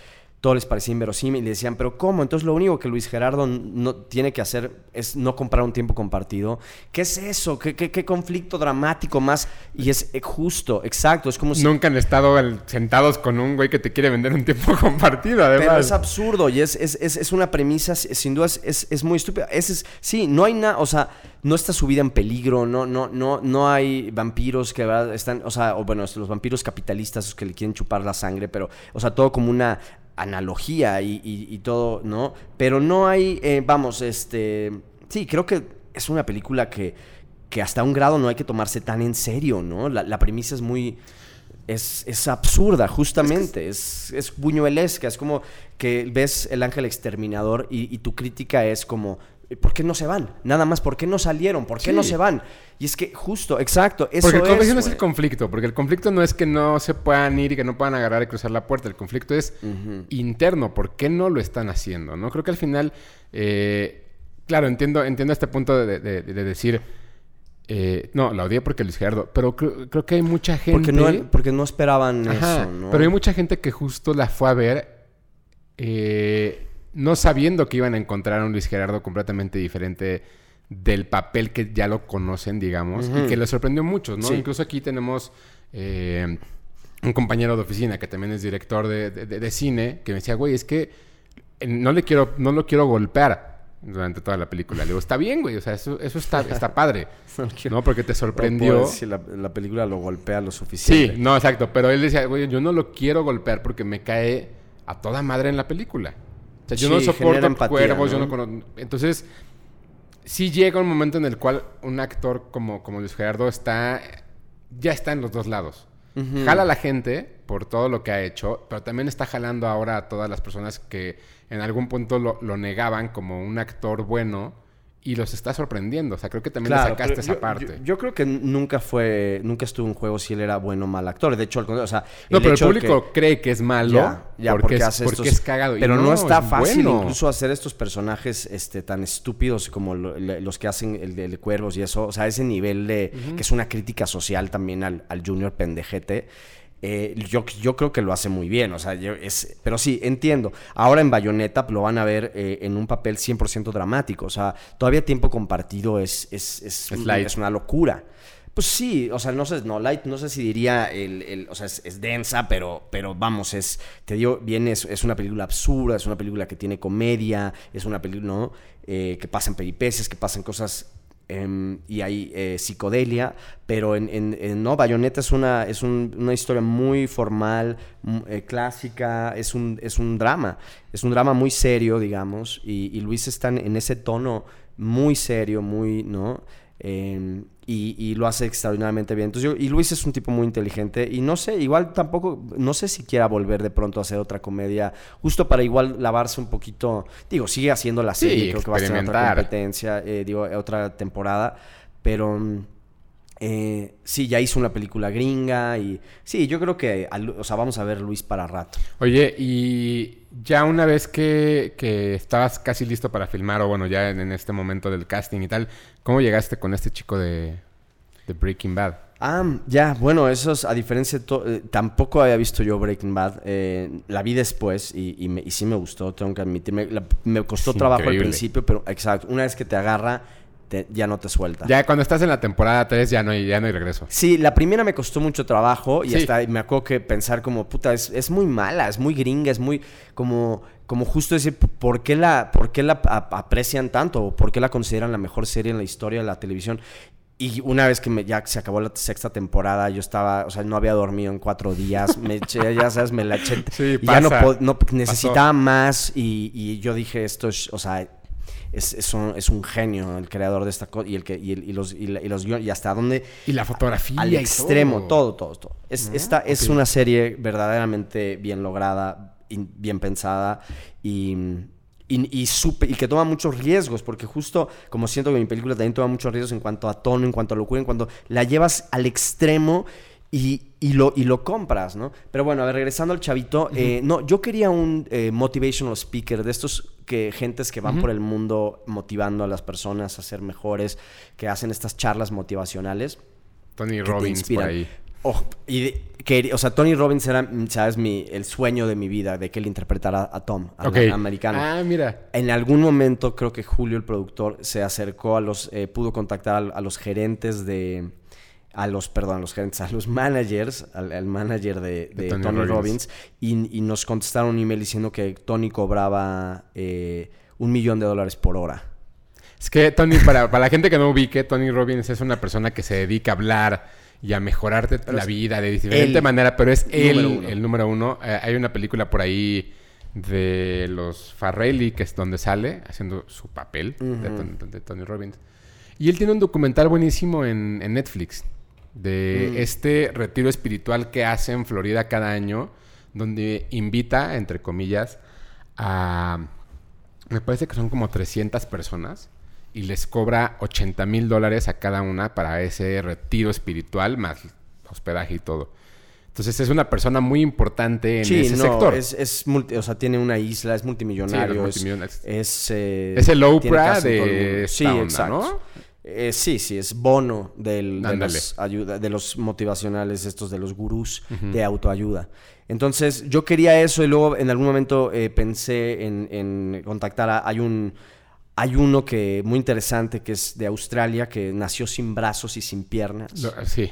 todo les parecía inverosímil y decían, pero ¿cómo? Entonces lo único que Luis Gerardo no tiene que hacer es no comprar un tiempo compartido. ¿Qué es eso? ¿Qué, qué, conflicto dramático más? Y es eh, justo, exacto. Es como si... Nunca han estado sentados con un güey que te quiere vender un tiempo compartido, además. Pero es absurdo y es, es, es, es una premisa, sin duda, es, es muy estúpida. Es, sí, no hay nada, o sea, no está su vida en peligro, no, no, no, no hay vampiros que están, o sea, o bueno, los vampiros capitalistas que le quieren chupar la sangre, pero, o sea, todo como una analogía y, todo, ¿no? Pero no hay, eh, vamos, este, sí, creo que es una película que, que hasta un grado no hay que tomarse tan en serio, ¿no? La, la premisa es muy... Es, es absurda, justamente. Es, es, buñuelesca. Es como que ves el ángel exterminador y, y tu crítica es como, ¿por qué no se van? Nada más, ¿por qué no salieron? ¿Por qué Sí. no se van? Y es que, justo, exacto, eso Porque el conflicto es, no es el conflicto, porque el conflicto no es que no se puedan ir y que no puedan agarrar y cruzar la puerta. El conflicto es interno. ¿Por qué no lo están haciendo? ¿no? Creo que al final, eh, claro, entiendo, entiendo este punto de, de- de decir, eh, no, la odié porque Luis Gerardo, pero creo, creo que hay mucha gente... Porque no, porque no esperaban Ajá, eso, ¿no? Pero hay mucha gente que justo la fue a ver eh, no sabiendo que iban a encontrar a un Luis Gerardo completamente diferente del papel que ya lo conocen, digamos, y que les sorprendió mucho, ¿no? Sí. Incluso aquí tenemos eh, un compañero de oficina que también es director de, de- de- de cine, que me decía, güey, es que eh, no le quiero, no lo quiero golpear durante toda la película. Le digo, está bien, güey, o sea, eso, eso está, está padre, No. Porque te sorprendió. decir, la, la película lo golpea lo Sí, suficiente. no, exacto. Pero él decía, güey, yo no lo quiero golpear porque me cae a toda madre en la película. Sea, yo Sí, no soporto empatía, cuervos, yo ¿no? no conozco... Entonces, sí llega un momento en el cual un actor como, como Luis Gerardo está... Ya está en los dos lados. Jala a la gente por todo lo que ha hecho, pero también está jalando ahora a todas las personas que en algún punto lo, lo negaban como un actor bueno y los está sorprendiendo. O sea, creo que también le Claro, sacaste pero esa yo- parte. Yo, yo creo que nunca fue, nunca estuvo en juego si él era bueno o mal actor. De hecho, al contrario, o sea, No, pero el hecho público que- cree que es malo Ya, ya, porque, es, hace porque estos- es cagado. Pero no, está es fácil bueno. incluso hacer estos personajes este, tan estúpidos como lo- le- los que hacen el de, el de cuervos y eso. O sea, ese nivel de... que es una crítica social también al, al junior pendejete. Eh, yo, yo creo que lo hace muy bien, o sea, yo- es, pero sí, entiendo. Ahora en Bayonetta lo van a ver eh, en un papel 100% dramático, o sea, todavía tiempo compartido es, es, es, Es un- light. es una locura. Pues sí, o sea, no sé, no, light, no sé si diría, el, el- o sea, es, densa, pero, pero vamos, es, te digo, bien, es, es una película absurda, es una película que tiene comedia, es una película, ¿no? Eh, que pasan peripecias, que pasan cosas em, y hay eh, psicodelia, pero en, en- no, Bayonetta es una, es un- una historia muy formal, mm, eh, clásica, es un, es un drama, es un drama muy serio, digamos, y, Luis está en, en ese tono muy serio, muy, ¿no? Em, y, y lo hace extraordinariamente bien. Entonces yo- y Luis es un tipo muy inteligente y no sé, igual tampoco, no sé si quiera volver de pronto a hacer otra comedia, justo para igual lavarse un poquito, digo, sigue haciendo la Sí, serie, creo que va a tener otra competencia, eh, digo, otra temporada, pero mm, eh, sí, ya hizo una película gringa y sí, yo creo que, o sea, vamos a ver Luis para rato. Oye, y ya una vez que, que estabas casi listo para filmar, o bueno, ya en, en este momento del casting y tal, ¿cómo llegaste con este chico de, de Breaking Bad? Ah, ya, bueno, eso es, a diferencia de eh, tampoco había visto yo Breaking Bad, eh, la vi después y, y, me- y sí me gustó, tengo que admitirme, la- me costó Es trabajo increíble. al principio, pero exacto, una vez que te agarra, te- ya no te suelta. Ya cuando estás en la temporada 3 ya no hay, ya no hay regreso. Sí, la primera me costó mucho trabajo y Sí. hasta me acuerdo que pensar como, puta, es, es muy mala, es muy gringa, es muy como, como justo decir, ¿por qué la, por qué la ap- aprecian tanto? ¿O por qué la consideran la mejor serie en la historia de la televisión? Y una vez que me, ya se acabó la sexta temporada, yo estaba, o sea, no había dormido en cuatro días, me eché, ya sabes, me la eché. Sí, y ya no, pasa. no necesitaba más y, y yo dije, esto es, o sea, es, es, un, es un genio el creador de esta cosa y, el que, y, el- y los, y, la- y los guiones, y hasta dónde Y la fotografía. al y extremo, todo. todo, todo, todo. Es, esta es una serie verdaderamente bien lograda, in- bien pensada y, y, y supe- y que toma muchos riesgos, porque justo como siento que mi película también toma muchos riesgos en cuanto a tono, en cuanto a locura, en cuanto la llevas al extremo y, y lo, y lo compras, ¿no? Pero bueno, a ver, regresando al chavito, eh, no, yo quería un eh, motivational speaker de estos que gentes que van por el mundo motivando a las personas a ser mejores, que hacen estas charlas motivacionales Tony Robbins por ahí. Oh, y de- que, o sea, Tony Robbins era, sabes, mi, el sueño de mi vida, de que él interpretara a Tom, al americano. Ah, mira. En algún momento creo que Julio, el productor, se acercó a los, eh, pudo contactar a, a los gerentes de, a los, perdón, a los gerentes, a los managers, al, al manager de, de De Tony Tony, Robbins. Robbins, y, y nos contestaron un email diciendo que Tony cobraba eh, un millón de dólares por hora. Es que Tony, para, para la gente que no ubique, Tony Robbins es una persona que se dedica a hablar y a mejorarte la vida de diferente el manera, pero es él uno. el número uno. Eh, hay una película por ahí de los Farrelly, que es donde sale, haciendo su papel de, Ton- de Tony Robbins. Y él tiene un documental buenísimo en, en Netflix de Mm. este retiro espiritual que hace en Florida cada año, donde invita, entre comillas, a... Me parece que son como 300 personas y les cobra 80 mil dólares a cada una para ese retiro espiritual, más hospedaje y todo. Entonces es una persona muy importante en Sí, ese no, sector. Es, es multi- o sea, tiene una isla, es multimillonario. Sí, es- los multimillonarios. Es, eh, Es el Oprah de esta Sí, onda, exacto. ¿no? Eh, sí, sí, es bono del, de, los ayuda, de los motivacionales, estos de los gurús de autoayuda. Entonces, yo quería eso y luego en algún momento eh, pensé en, en contactar a... Hay un... Hay uno que muy interesante que es de Australia, que nació sin brazos y sin piernas sí.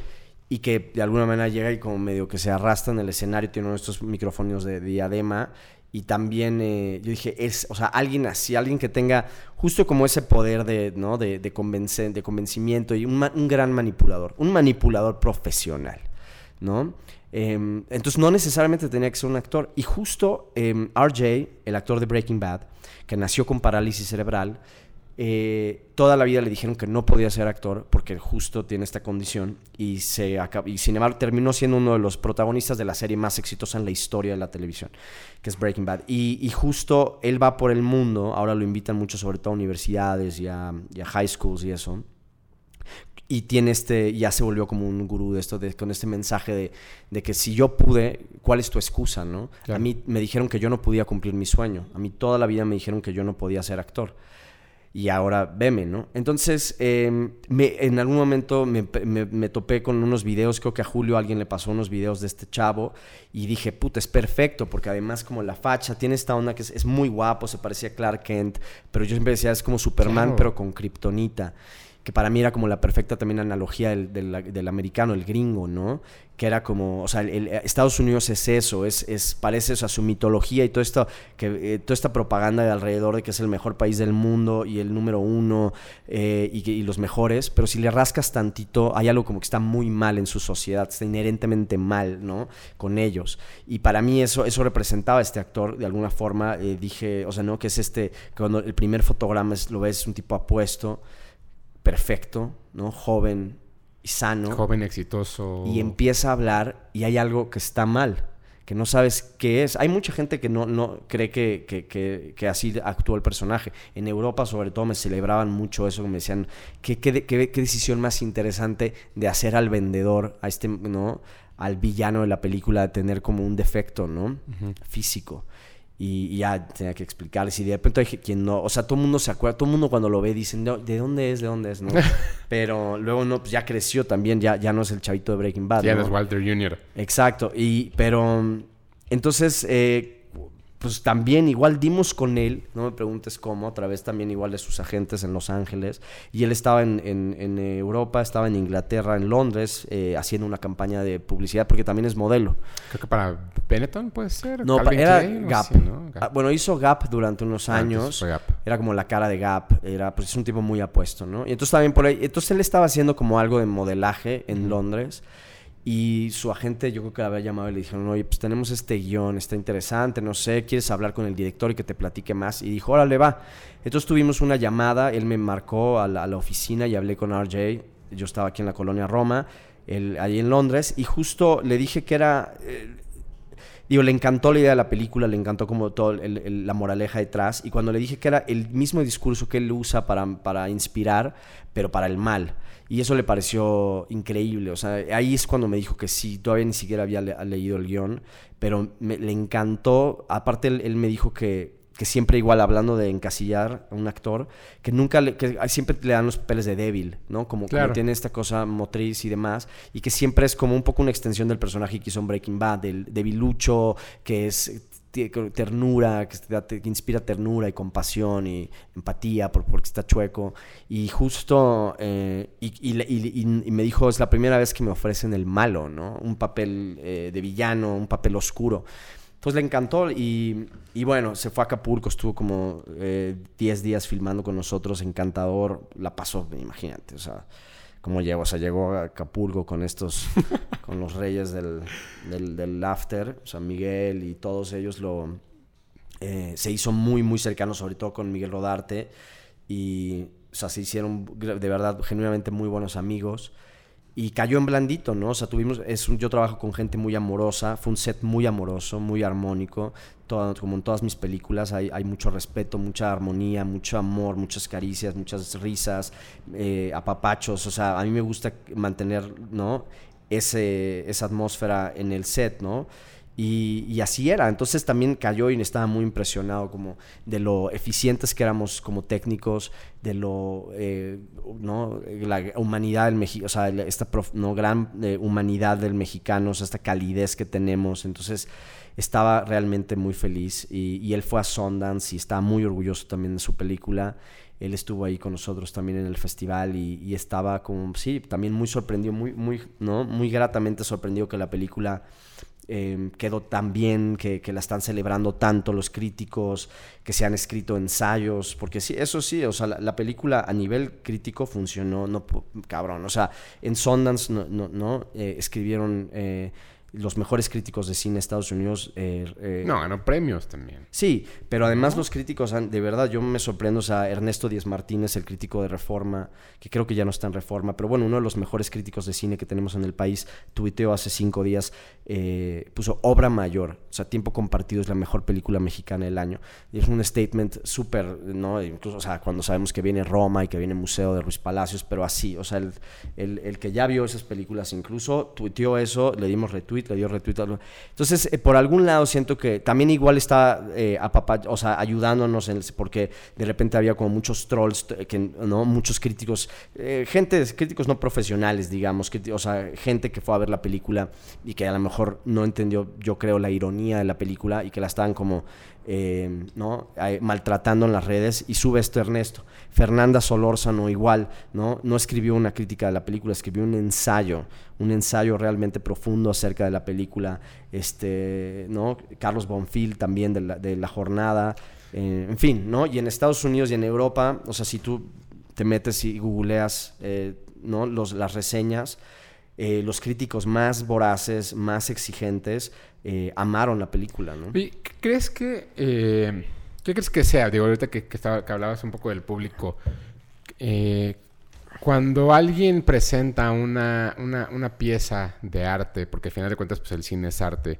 y que de alguna manera llega y como medio que se arrastra en el escenario, tiene uno de estos micrófonos de diadema y también eh, yo dije, es, o sea, alguien así, alguien que tenga justo como ese poder de, ¿no? de, de, convencer, de convencimiento y un, un gran manipulador, un manipulador profesional, ¿no? Em, entonces no necesariamente tenía que ser un actor. Y justo em, RJ, el actor de Breaking Bad, que nació con parálisis cerebral, eh, toda la vida le dijeron que no podía ser actor porque justo tiene esta condición y, se y sin embargo terminó siendo uno de los protagonistas de la serie más exitosa en la historia de la televisión, que es Breaking Bad. Y, y justo él va por el mundo, ahora lo invitan mucho sobre todo a universidades y a, y a high schools y eso. Y tiene este, ya se volvió como un gurú de esto, de- con este mensaje de, de que si yo pude, ¿cuál es tu excusa, no? Claro. A mí me dijeron que yo no podía cumplir mi sueño. A mí toda la vida me dijeron que yo no podía ser actor. Y ahora veme, ¿no? Entonces, eh, me- en algún momento me, me- me topé con unos videos, creo que a Julio alguien le pasó unos videos de este chavo y dije, puta, es perfecto, porque además como la facha tiene esta onda que es, es muy guapo, se parecía a Clark Kent, pero yo siempre decía, es como Superman, Claro. pero con kriptonita que para mí era como la perfecta también analogía del, del- americano, el gringo, ¿no? Que era como, o sea, el, Estados Unidos es eso, es, es parece, o sea, su mitología y todo esto, que, eh, toda esta propaganda de alrededor de que es el mejor país del mundo y el número uno eh, y, los mejores, pero si le rascas tantito, hay algo como que está muy mal en su sociedad, está inherentemente mal, ¿no? Con ellos. Y para mí eso, eso representaba a este actor, de alguna forma, eh, dije, o sea, ¿no? Que es este, que cuando el primer fotograma es, lo ves, un tipo apuesto, perfecto, ¿no? Joven y sano. Joven exitoso. Y empieza a hablar y hay algo que está mal, que no sabes qué es. Hay mucha gente que no, no cree que, que- que- que así actuó el personaje. En Europa, sobre todo, me celebraban mucho eso, me decían, ¿qué, qué- qué decisión más interesante de hacer al vendedor, a este, ¿no? Al villano de la película, de tener como un defecto, ¿no? Físico. Y, y ya tenía que explicarles. Y de repente hay quien no. O sea, todo el mundo se acuerda. Todo el mundo cuando lo ve dicen, "No, ¿de dónde es? ¿De dónde es? ¿no? Pero luego no, pues ya creció también. Ya, ya no es el chavito de Breaking Bad. Ya es Walter Jr. Exacto. Y, pero entonces, eh, pues también igual dimos con él, no me preguntes cómo, otra vez también igual de sus agentes en Los Ángeles. Y él estaba en, en- en Europa, estaba en Inglaterra, en Londres, eh, haciendo una campaña de publicidad, porque también es modelo. Creo que para Benetton puede ser. No, Calvin era Klein, Gap. así, ¿no? Ah, bueno, hizo Gap durante unos Ah, años. Gap. Era como la cara de Gap. Era, pues es un tipo muy apuesto, ¿no? Y entonces también por ahí. Entonces él estaba haciendo como algo de modelaje en Londres. Y su agente, yo creo que le había llamado y le dijeron, oye, pues tenemos este guion, está interesante, no sé, ¿quieres hablar con el director y que te platique más? Y dijo, órale, va. Entonces tuvimos una llamada, él me marcó a la, la oficina y hablé con RJ. Yo estaba aquí en la colonia Roma, él, ahí en Londres, y justo le dije que era... eh, Digo, le encantó la idea de la película, le encantó como el- la moraleja detrás. Y cuando le dije que era el mismo discurso que él usa para, para inspirar, pero para el mal. Y eso le pareció increíble. O sea, ahí es cuando me dijo que sí, todavía ni siquiera había le- leído el guion, pero me- le encantó. Aparte, él, él me dijo que, que siempre igual hablando de encasillar a un actor, que nunca le, que siempre le dan los papeles de débil, ¿no? Como, Claro. tiene esta cosa motriz y demás, y que siempre es como un poco una extensión del personaje que hizo en Breaking Bad, del debilucho, que es ternura, que, te inspira ternura y compasión y empatía por, porque está chueco. Y justo, eh, y, me dijo, es la primera vez que me ofrecen el malo, ¿no? Un papel eh, de villano, un papel oscuro. Entonces le encantó y, bueno, se fue a Acapulco, estuvo como eh, 10 días filmando con nosotros, encantador, la pasó, imagínate, o sea, cómo llegó, o sea, llegó a Acapulco con estos, con los reyes del, del, del after, o sea, Miguel y todos ellos lo, eh, se hizo muy, muy cercano, sobre todo con Miguel Rodarte, y, o sea, se hicieron de verdad genuinamente muy buenos amigos y cayó en blandito, ¿no? O sea, tuvimos, es un, yo trabajo con gente muy amorosa, fue un set muy amoroso, muy armónico, todo, como en todas mis películas hay, mucho respeto, mucha armonía, mucho amor, muchas caricias, muchas risas, eh, apapachos, o sea, a mí me gusta mantener, ¿no? Ese, esa atmósfera en el set, ¿no? Y, así era. Entonces también cayó y estaba muy impresionado como de lo eficientes que éramos como técnicos, de lo, eh, ¿no? La humanidad del mexicano, o sea, esta ¿no? gran eh, humanidad del mexicano, esta calidez que tenemos. Entonces estaba realmente muy feliz y, él fue a Sundance y estaba muy orgulloso también de su película. Él estuvo ahí con nosotros también en el festival y, y estaba como, sí, también muy sorprendido, muy, muy, ¿no? Muy gratamente sorprendido que la película Em, quedó tan bien, que, la están celebrando tanto los críticos, que se han escrito ensayos, porque sí, eso sí, o sea, la, película a nivel crítico funcionó, no, cabrón, o sea, en Sundance no, no, no eh, escribieron... Eh, los mejores críticos de cine de Estados Unidos. Eh, eh, no, ganó premios también. Sí, pero además los críticos, de verdad, yo me sorprendo, o sea, Ernesto Díez Martínez, el crítico de Reforma, que creo que ya no está en Reforma, pero bueno, uno de los mejores críticos de cine que tenemos en el país, tuiteó hace cinco días, eh, puso Obra Mayor, o sea, Tiempo Compartido es la mejor película mexicana del año. Y es un statement súper, ¿no? Incluso, o sea, cuando sabemos que viene Roma y que viene Museo de Ruiz Palacios, pero así, o sea, el, el, el que ya vio esas películas incluso tuiteó eso, le dimos retweet le dio retweet. Entonces, eh, por algún lado siento que también igual está eh, o sea, ayudándonos en porque de repente había como muchos trolls, que, ¿no? muchos críticos, eh, gente, críticos no profesionales, digamos, que, o sea, gente que fue a ver la película y que a lo mejor no entendió, yo creo, la ironía de la película y que la estaban como eh, ¿no? maltratando en las redes y sube esto Ernesto. Fernanda Solórzano igual, ¿no? No escribió una crítica de la película, escribió un ensayo, un ensayo realmente profundo acerca de la película. Este, ¿no? Carlos Bonfil también de la, jornada. Eh, en fin, ¿no? Y en Estados Unidos y en Europa, o sea, si tú te metes y googleas eh, ¿no? Los, las reseñas, los críticos más voraces, más exigentes, eh, amaron la película, ¿no? ¿Y crees que... Eh, ¿Qué crees que sea? Digo, ahorita que, estaba, que hablabas un poco del público. Eh, cuando alguien presenta una, una, pieza de arte, porque al final de cuentas pues el cine es arte,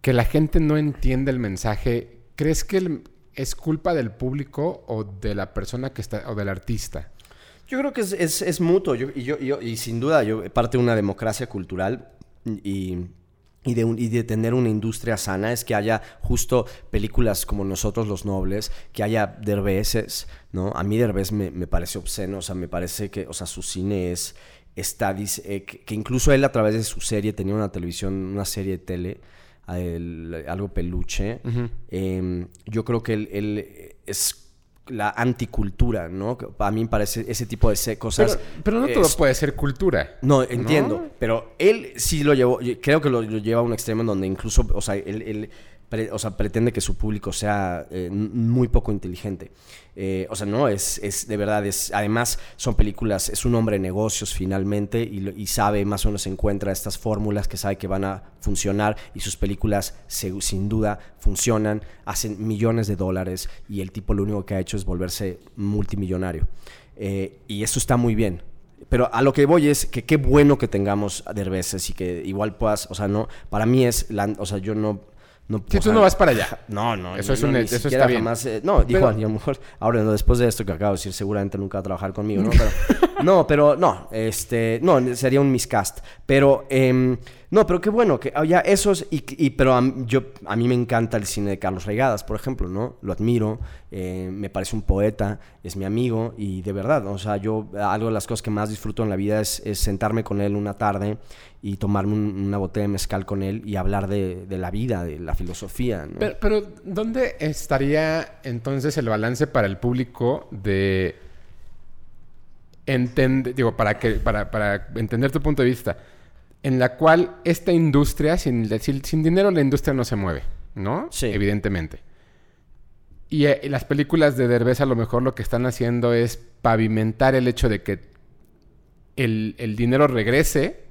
que la gente no entiende el mensaje, ¿crees que es culpa del público o de la persona que está, o del artista? Yo creo que es, es, mutuo yo, y, yo, y sin duda yo parte de una democracia cultural y y de, y de, tener una industria sana es que haya justo películas como Nosotros los Nobles, que haya derbeces, ¿no? A mí Derbez me, me parece obsceno, o sea, me parece que, o sea, su cine es, está, eh, que, incluso él a través de su serie tenía una televisión, una serie de tele, algo peluche. Em, yo creo que él, él es la anticultura, ¿no? A mí me parece ese tipo de cosas. Pero, no todo puede ser cultura. No, entiendo. Pero él sí lo llevó, creo que lo, lleva a un extremo en donde incluso, o sea, él o sea, pretende que su público sea eh, muy poco inteligente. Eh, o sea, no, es, es de verdad, es, además son películas, es un hombre de negocios finalmente y, sabe, más o menos encuentra estas fórmulas que sabe que van a funcionar y sus películas sin duda funcionan, hacen millones de dólares y el tipo lo único que ha hecho es volverse multimillonario. Eh, y eso está muy bien, pero a lo que voy es que qué bueno que tengamos derbeces y que igual puedas, o sea, no, para mí es, la, o sea, yo no, no, si tú no vas para allá. No, no. Eso, es un, eso está bien. Eh, no, dijo, a lo mejor, ahora después de esto que acabo de decir, seguramente nunca va a trabajar conmigo, ¿no? Pero, no, pero no, este, no, sería un miscast. Pero, eh, no, pero qué bueno, que ya esos, y, y, pero a, yo, a mí me encanta el cine de Carlos Regadas, por ejemplo, ¿no? Lo admiro, eh, me parece un poeta, es mi amigo, y de verdad, o sea, yo, algo de las cosas que más disfruto en la vida es, sentarme con él una tarde y tomarme una botella de mezcal con él y hablar de, la vida, de la filosofía, ¿no? Pero, pero, ¿dónde estaría entonces el balance para el público de digo, para, que, para, para entender tu punto de vista? En la cual esta industria, sin, sin dinero la industria no se mueve, ¿no? Sí. Evidentemente. Y, eh, las películas de Derbez a lo mejor lo que están haciendo es pavimentar el hecho de que el, dinero regrese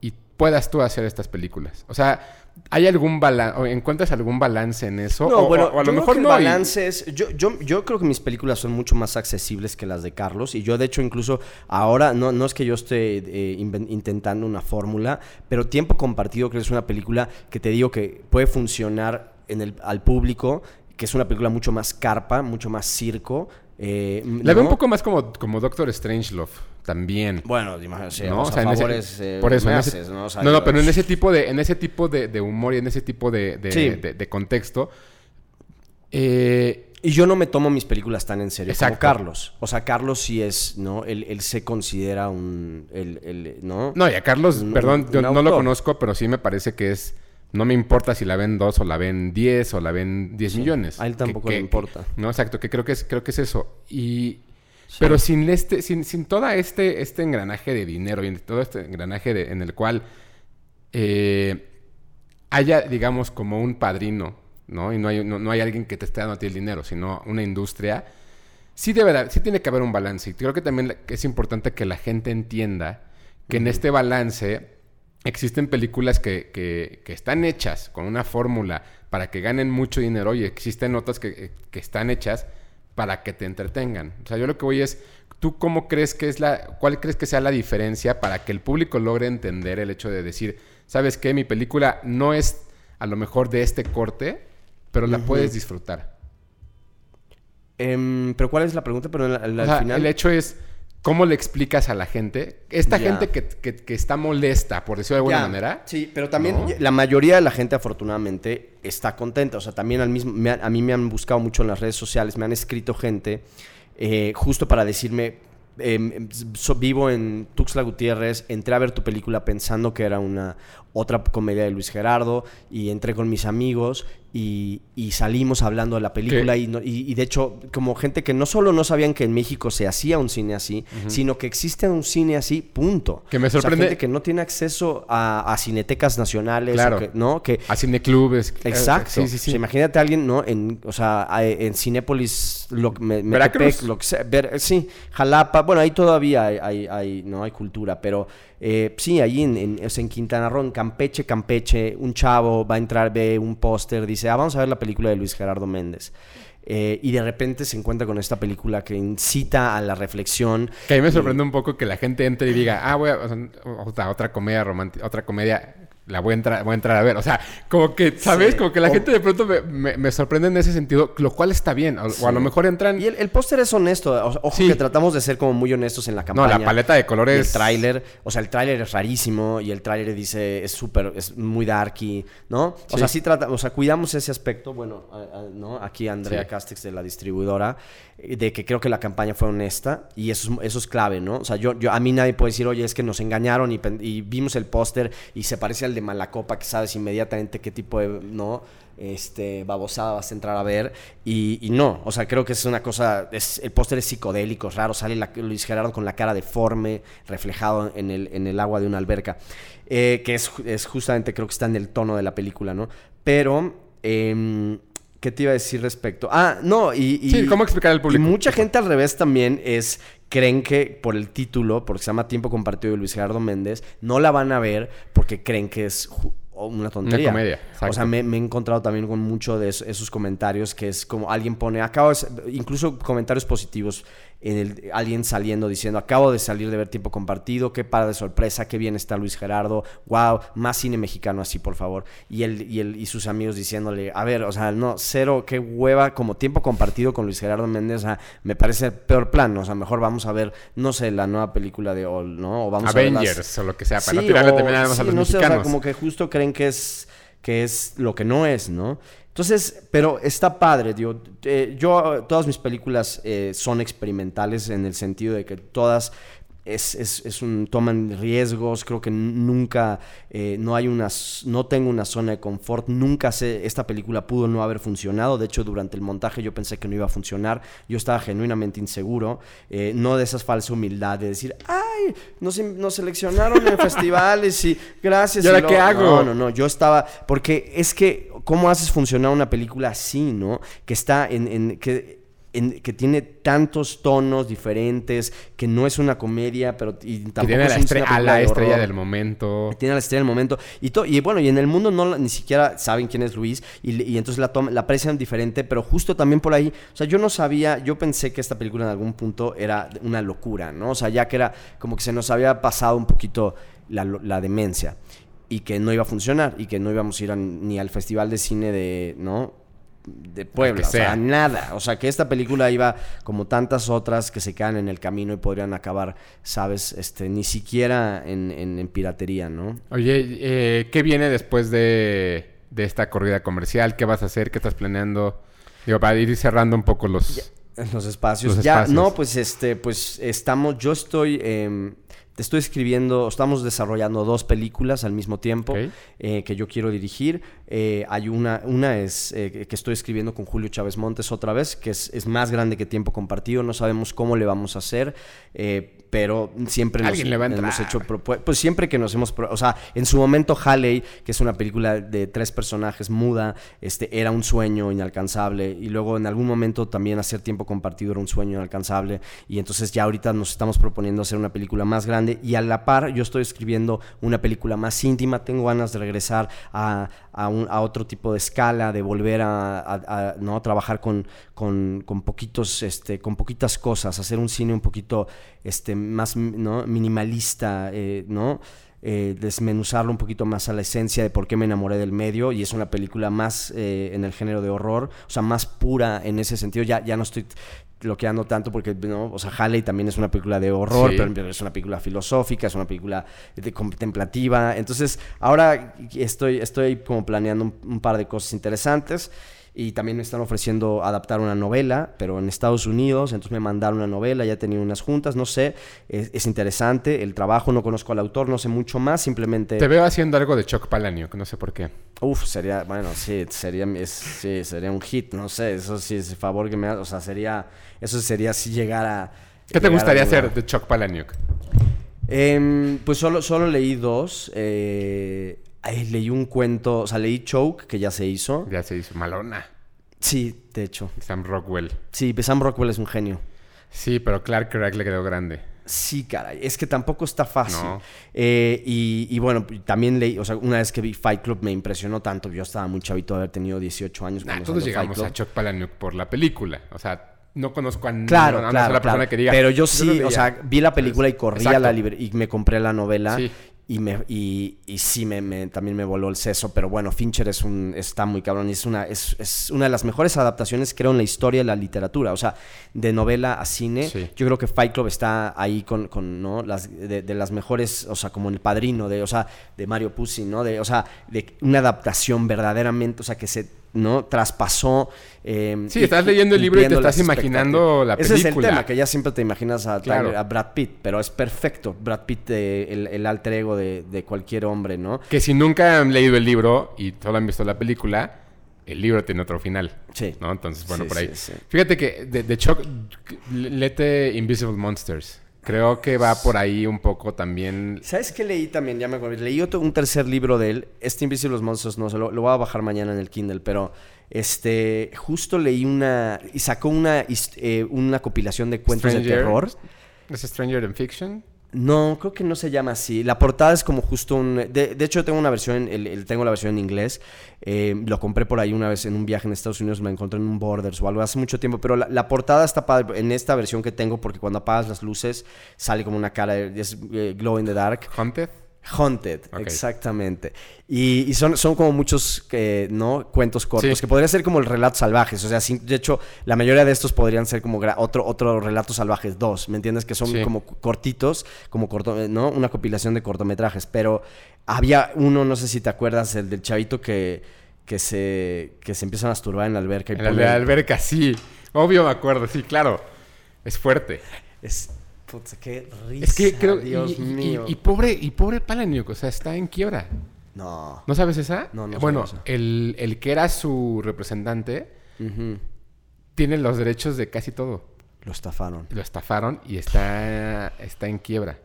y puedas tú hacer estas películas. O sea, ¿hay algún balance, encuentras algún balance en eso? No, o, bueno, o a lo yo creo mejor que no. hay- balance es- yo, yo, yo creo que mis películas son mucho más accesibles que las de Carlos. Y yo, de hecho, incluso ahora, no, no es que yo esté eh, intentando una fórmula, pero Tiempo Compartido creo que es una película que te digo que puede funcionar en el, al público, que es una película mucho más carpa, mucho más circo. Eh, La veo ¿no? un poco más como, como Doctor Strangelove también. Bueno, imagínate, ¿no? o sea, en ese- favores, eh, por eso, ese- ¿no? O sea, no, no, pero en ese tipo de, en ese tipo de, de humor y en ese tipo de, de- Sí. de- de contexto. eh, Y yo no me tomo mis películas tan en serio Exacto. como Carlos. O sea, Carlos sí es, ¿no? Él, él se considera un, el, el- ¿no? no, y a Carlos, Un- perdón, yo un no lo conozco, pero sí me parece que es. No me importa si la ven dos o la ven 10 o la ven 10 millones. a él tampoco Que- le que- importa. no, exacto, que creo que es, creo que es eso. Y. Pero sin este, sin, sin todo este, este engranaje de dinero y todo este engranaje de- en el cual eh, haya, digamos, como un padrino, ¿no? Y no hay, no, no hay alguien que te esté dando a ti el dinero, sino una industria. Sí, debe de- sí tiene que haber un balance. Y creo que también es importante que la gente entienda que en este balance existen películas que, que- que están hechas con una fórmula para que ganen mucho dinero y existen otras que, que están hechas para que te entretengan. O sea, yo lo que voy es, ¿tú cómo crees que es la, cuál crees que sea la diferencia para que el público logre entender el hecho de decir, ¿sabes qué? Mi película no es a lo mejor de este corte, pero la puedes disfrutar. Em, pero ¿cuál es la pregunta? Pero al, al O sea, final... el hecho es, ¿cómo le explicas a la gente? Esta gente que, que- que está molesta, por decirlo de alguna manera. Sí, pero también ¿no? la mayoría de la gente afortunadamente está contenta. O sea, también al mismo, me a mí me han buscado mucho en las redes sociales, me han escrito gente eh, justo para decirme, em, so- vivo en Tuxtla Gutiérrez, entré a ver tu película pensando que era una otra comedia de Luis Gerardo y entré con mis amigos y, y salimos hablando de la película y, no- y- y de hecho como gente que no solo no sabían que en México se hacía un cine así, sino que existe un cine así, punto. Que me O sea, sorprende- gente que no tiene acceso a, a cinetecas nacionales, Claro. o que, ¿no? Que A cineclubes. Exacto. Sí, sí, O sí. sea, imagínate a alguien, ¿no? En, o sea, en Cinépolis, lo, me, Veracruz. Metepec, lo que sea, ver- sí, Jalapa, bueno, ahí todavía hay, hay, hay, no hay cultura, pero eh, sí, ahí en, en, en Quintana Roo, en Campeche, Campeche, un chavo va a entrar, ve un póster, dice, ah, vamos a ver la película de Luis Gerardo Méndez. Eh, y de repente se encuentra con esta película que incita a la reflexión. Que a mí me sorprende un poco que la gente entre y diga, ah, voy a, o sea, otra, otra comedia romántica, otra comedia, la voy a entrar, voy a entrar a ver. O sea, como que, ¿sabes? Sí. Como que la O- gente de pronto me, me- me sorprende en ese sentido, lo cual está bien. O, o a lo mejor entran. Y el, el póster es honesto. o- Ojo Sí. que tratamos de ser como muy honestos en la no, campaña. la paleta de Y colores. el tráiler, o sea, el tráiler es rarísimo y el tráiler dice es súper, es muy darky, ¿no? O sea, sí trata, o sea, cuidamos ese aspecto, bueno, a- a- ¿no? Aquí Andrea. Castex de la distribuidora, de que creo que la campaña fue honesta y eso es, eso es clave, ¿no? O sea, yo, yo, a mí nadie puede decir, oye, es que nos engañaron y, vimos el póster y se parece al de Malacopa, que sabes inmediatamente qué tipo de, ¿no? Este, babosada vas a entrar a ver y, no, o sea, creo que es una cosa, es, el póster es psicodélico, es raro, sale la- Luis Gerardo con la cara deforme, reflejado en el, en el agua de una alberca, eh, que es, es justamente, creo que está en el tono de la película, ¿no? Pero, em, ¿qué te iba a decir respecto? Ah, no, y... y- Sí, ¿cómo explicar al público? Y mucha gente al revés también es, creen que por el título, porque se llama Tiempo Compartido de Luis Gerardo Méndez, no la van a ver porque creen que es una tontería. comedia, exacto. O sea, me, me he encontrado también con mucho de eso- esos comentarios que es como alguien pone, acabo de, incluso comentarios positivos en el, alguien saliendo diciendo, acabo de salir de ver tiempo compartido, qué para de sorpresa, qué bien está Luis Gerardo, wow, más cine mexicano así, por favor. Y él, y él y sus amigos diciéndole, a ver, o sea, no, cero, qué hueva, como tiempo compartido con Luis Gerardo Méndez, o sea, me parece el peor plan, o sea, mejor vamos a ver, no sé, la nueva película de All, ¿no? O vamos a ver las- Avengers o lo que sea, para Sí, no tirarle o- también a los no sé, o sea, mexicanos. como que justo creen que es, que es lo que no es, ¿no? Entonces, pero está padre, digo, eh, yo, todas mis películas eh, son experimentales en el sentido de que todas es, es- es un, toman riesgos, creo que nunca, eh, no hay una, no tengo una zona de confort, nunca sé, esta película pudo no haber funcionado, de hecho durante el montaje yo pensé que no iba a funcionar, yo estaba genuinamente inseguro, eh, no de esa falsa humildad de decir, ay, nos, nos seleccionaron en festivales y gracias. ¿Y ahora luego-". qué hago? No, no, no, yo estaba, porque es que, ¿cómo haces funcionar una película así, no? Que está en, en- que en- que tiene tantos tonos diferentes, que no es una comedia, pero y tampoco tiene es la una a la estrella horror. del momento. Tiene la estrella del momento. Y, to- y bueno, y en el mundo no ni siquiera saben quién es Luis. Y, entonces la, la aprecian diferente. Pero justo también por ahí. O sea, yo no sabía. Yo pensé que esta película en algún punto era una locura, ¿no? O sea, ya que era como que se nos había pasado un poquito la, demencia. Y que no iba a funcionar. Y que no íbamos a ir a- ni al festival de cine de. ¿No? De Puebla, o sea, nada. O sea, que esta película iba como tantas otras que se quedan en el camino y podrían acabar, ¿sabes? Este, ni siquiera en, en- en piratería, ¿no? Oye, eh, ¿qué viene después de, de esta corrida comercial? ¿Qué vas a hacer? ¿Qué estás planeando? Digo, para ir cerrando un poco los... En los espacios. Los ya, no, pues este, pues estamos, yo estoy, em, estoy escribiendo, estamos desarrollando dos películas al mismo tiempo eh, que yo quiero dirigir. Eh, hay una, una es eh, que estoy escribiendo con Julio Chávez Montes otra vez, que es, es más grande que tiempo compartido. No sabemos cómo le vamos a hacer, eh, pero siempre nos le va a hemos hecho propue- pues siempre que nos hemos, o sea, en su momento Halley, que es una película de tres personajes muda, este era un sueño inalcanzable y luego en algún momento también hacer tiempo compartido era un sueño inalcanzable y entonces ya ahorita nos estamos proponiendo hacer una película más grande y a la par yo estoy escribiendo una película más íntima, tengo ganas de regresar a, a, un- a otro tipo de escala, de volver a, a- a, no trabajar con, con, con poquitos, este, con poquitas cosas, hacer un cine un poquito este, más ¿no? minimalista, eh, ¿no? Eh, desmenuzarlo un poquito más a la esencia de por qué me enamoré del medio y es una película más eh, en el género de horror, o sea, más pura en ese sentido. Ya, ya no estoy bloqueando tanto porque, ¿no? o sea, Halley también es una película de horror, Sí. pero es una película filosófica, es una película de contemplativa. Entonces, ahora estoy, estoy como planeando un, un par de cosas interesantes. Y también me están ofreciendo adaptar una novela, pero en Estados Unidos. Entonces me mandaron una novela, ya he tenido unas juntas, no sé. Es, es interesante el trabajo, no conozco al autor, no sé mucho más, simplemente. Te veo haciendo algo de Chuck Palahniuk, no sé por qué. Uf, sería, bueno, sí, sería, es- sí, sería un hit, no sé. Eso sí, ese favor que me ha- O sea, sería. Eso sería si llegar a. ¿Qué te gustaría hacer de Chuck Palahniuk? Em, pues solo, solo leí dos. eh, ay, leí un cuento, o sea, leí Choke, que ya se hizo. Ya se hizo Malona. Sí, de hecho. Sam Rockwell. Sí, Sam Rockwell es un genio. Sí, pero Clark Gregg le quedó grande. Sí, caray, es que tampoco está fácil. No. Eh, y, y bueno, también leí, o sea, una vez que vi Fight Club me impresionó tanto. Yo estaba muy chavito de haber tenido 18 años Nah, todos llegamos Fight a. Chuck Palahniuk por la película. O sea, no conozco a, n- Claro, a claro, sola persona claro. que diga. Pero yo sí, veía". o sea, vi la película y corrí a la libre y me compré la novela. Sí. Y, me, y, y sí, me, me- también me voló el seso. Pero bueno, Fincher es un, está muy cabrón. Y es una, es, es una de las mejores adaptaciones, creo, en la historia de la literatura. O sea, de novela a cine. Sí. Yo creo que Fight Club está ahí con, con ¿no? las, de, de las mejores, o sea, como el padrino, de, o sea, de Mario Puzi, ¿no? De, o sea, de una adaptación verdaderamente, o sea, que se ¿no? traspasó. eh, Sí, y- estás leyendo el libro y te estás imaginando la Ese es el película. tema, que ya siempre te imaginas a, Claro. Tyler- a Brad Pitt, pero es perfecto. Brad Pitt, eh, el, el alter ego de, de cualquier hombre, ¿no? Que si nunca han leído el libro y solo han visto la película, el libro tiene otro final. Sí. ¿no? Entonces, bueno, Sí, por ahí. sí, sí. Fíjate que de, de Chuck, lete Invisible Monsters. Creo que va por ahí un poco también. ¿Sabes qué leí también? Ya me acuerdo. Leí otro, un tercer libro de él. Este Invisibles Monsters, no, se lo, lo voy a bajar mañana en el Kindle, pero este, justo leí una. Y sacó una, eh, una compilación de cuentos de terror. ¿Es Stranger in Fiction? No, creo que no se llama así. La portada es como justo un... De, hecho, tengo una versión, el, tengo la versión en inglés. Eh, lo compré por ahí una vez en un viaje en Estados Unidos, me encontré en un Borders o algo hace mucho tiempo. Pero la, portada está padre en esta versión que tengo porque cuando apagas las luces sale como una cara, es eh, glow in the dark. Haunted, exactamente. Y, y son, son como muchos, eh, ¿no? Cuentos cortos, Sí. que podría ser como el relatos salvajes. O sea, sin- de hecho, la mayoría de estos podrían ser como otro, otro relatos salvajes dos, ¿me entiendes? Que son Sí. como cortitos, como corto, ¿no? Una compilación de cortometrajes. Pero había uno, no sé si te acuerdas, el del chavito que, que, se, que se empieza a masturbar en la alberca. Y En la alberca, sí. Obvio me acuerdo, sí, claro. Es fuerte. Es, putz, qué risa, Es que creo. Dios y, mío. y pobre, y pobre Palahniuk, o sea, está en quiebra. No. ¿No sabes esa? No, no Bueno, sabía esa. el, el que era su representante tiene los derechos de casi todo. Lo estafaron. Lo estafaron y está, está en quiebra.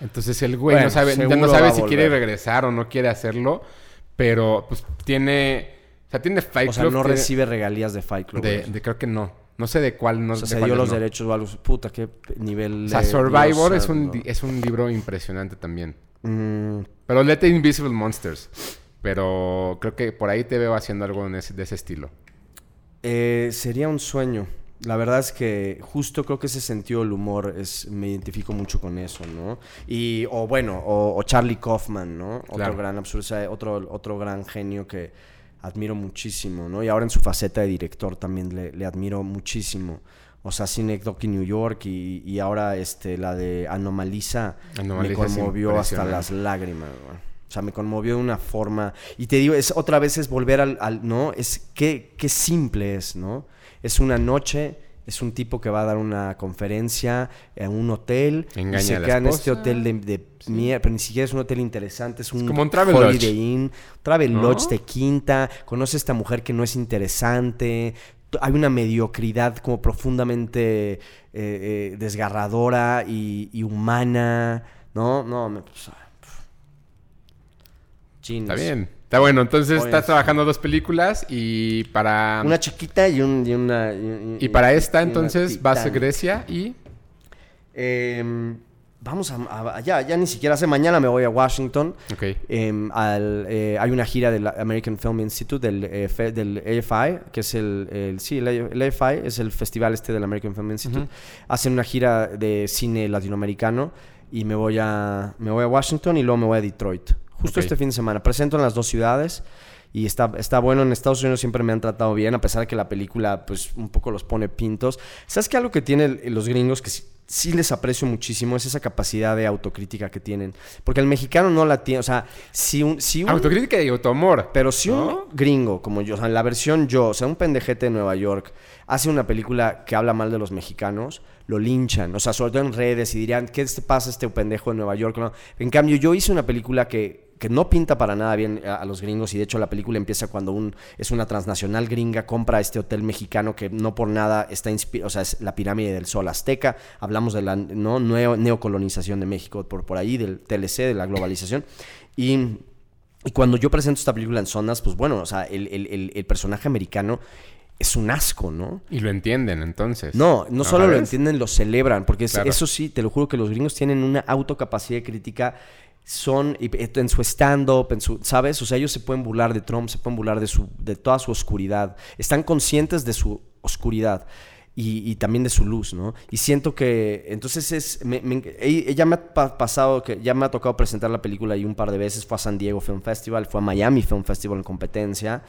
Entonces el güey Bueno, no sabe, ya no sabe si quiere regresar o no quiere hacerlo, pero pues tiene. O sea, tiene Fight O sea, Club, no tiene- recibe regalías de Fight Club. de- creo que no. No sé de cuál. No, o sea, se dio los no. derechos o algo. Puta, qué nivel O sea, de Survivor es, un, es un libro impresionante también. Mm, Pero léete Invisible Monsters. Pero creo que por ahí te veo haciendo algo en ese- de ese estilo. eh, sería un sueño. La verdad es que justo creo que ese sentido del humor es, me identifico mucho con eso, ¿no? Y, o bueno, o, o Charlie Kaufman, ¿no? Otro gran absurdo, o sea, otro, otro gran genio que admiro muchísimo, ¿no? Y ahora en su faceta de director también le, le admiro muchísimo. O sea, Synecdoche New York y, y ahora este, la de Anomalisa, Anomalisa me conmovió hasta las lágrimas, güey. O sea, me conmovió de una forma. Y te digo, es otra vez es volver al, al- ¿no? Es qué, qué simple es, ¿no? Es una noche, es un tipo que va a dar una conferencia en un hotel Engaña y se queda en este hotel de, de mierda, pero ni siquiera es un hotel interesante, es un como un Travel Holiday Lodge. Inn, Travel ¿No? Lodge de quinta, conoce a esta mujer que no es interesante, hay una mediocridad como profundamente eh, eh, desgarradora y, y humana, ¿no? No, me... pues, ah. Está bien. Está bueno. Entonces Oye, estás sí. trabajando dos películas y para... Una chiquita y, un, y una... y- y para esta y entonces vas a. Grecia y... Em, vamos a, a- ya, ya ni siquiera hace mañana me voy a Washington. Ok. Em, al, eh, hay una gira del American Film Institute, del, eh, del AFI, que es el, el- sí, el, el AFI es el festival este del American Film Institute. Ujú. Hacen una gira de cine latinoamericano y me voy a, me voy a Washington y luego me voy a Detroit. Justo este fin de semana. Presento en las dos ciudades y está, está bueno. En Estados Unidos siempre me han tratado bien, a pesar de que la película pues un poco los pone pintos. ¿Sabes qué algo que tienen los gringos que sí, sí les aprecio muchísimo? Es esa capacidad de autocrítica que tienen. Porque el mexicano no la tiene. O sea, si un... Si un Autocrítica y autoamor. pero si un gringo como yo, o sea, en la versión yo, o sea, un pendejete de Nueva York, hace una película que habla mal de los mexicanos, lo linchan. O sea, sobre todo en redes y dirían, ¿qué te pasa este pendejo de Nueva York? No. En cambio, yo hice una película que, que no pinta para nada bien a, a los gringos y de hecho la película empieza cuando un, es una transnacional gringa compra este hotel mexicano que no por nada está inspirado, o sea, es la pirámide del sol azteca. Hablamos de la ¿no? neo- neocolonización de México por, por ahí, del TLC, de la globalización. Y y cuando yo presento esta película en zonas, pues bueno, o sea, el, el- el- el personaje americano es un asco, ¿no? Y lo entienden entonces. No, no solo lo entienden, lo celebran, porque Claro. eso sí, te lo juro que los gringos tienen una autocapacidad crítica, son y- en su stand-up, ¿sabes? O sea, ellos se pueden burlar de Trump, se pueden burlar de, su, de toda su oscuridad, están conscientes de su oscuridad. Y, y también de su luz, ¿no? Y siento que, entonces es, me- me- e- ella me ha pa- pasado, que ya me ha tocado presentar la película ahí un par de veces, fue a San Diego Film Festival, fue a Miami Film Festival en competencia,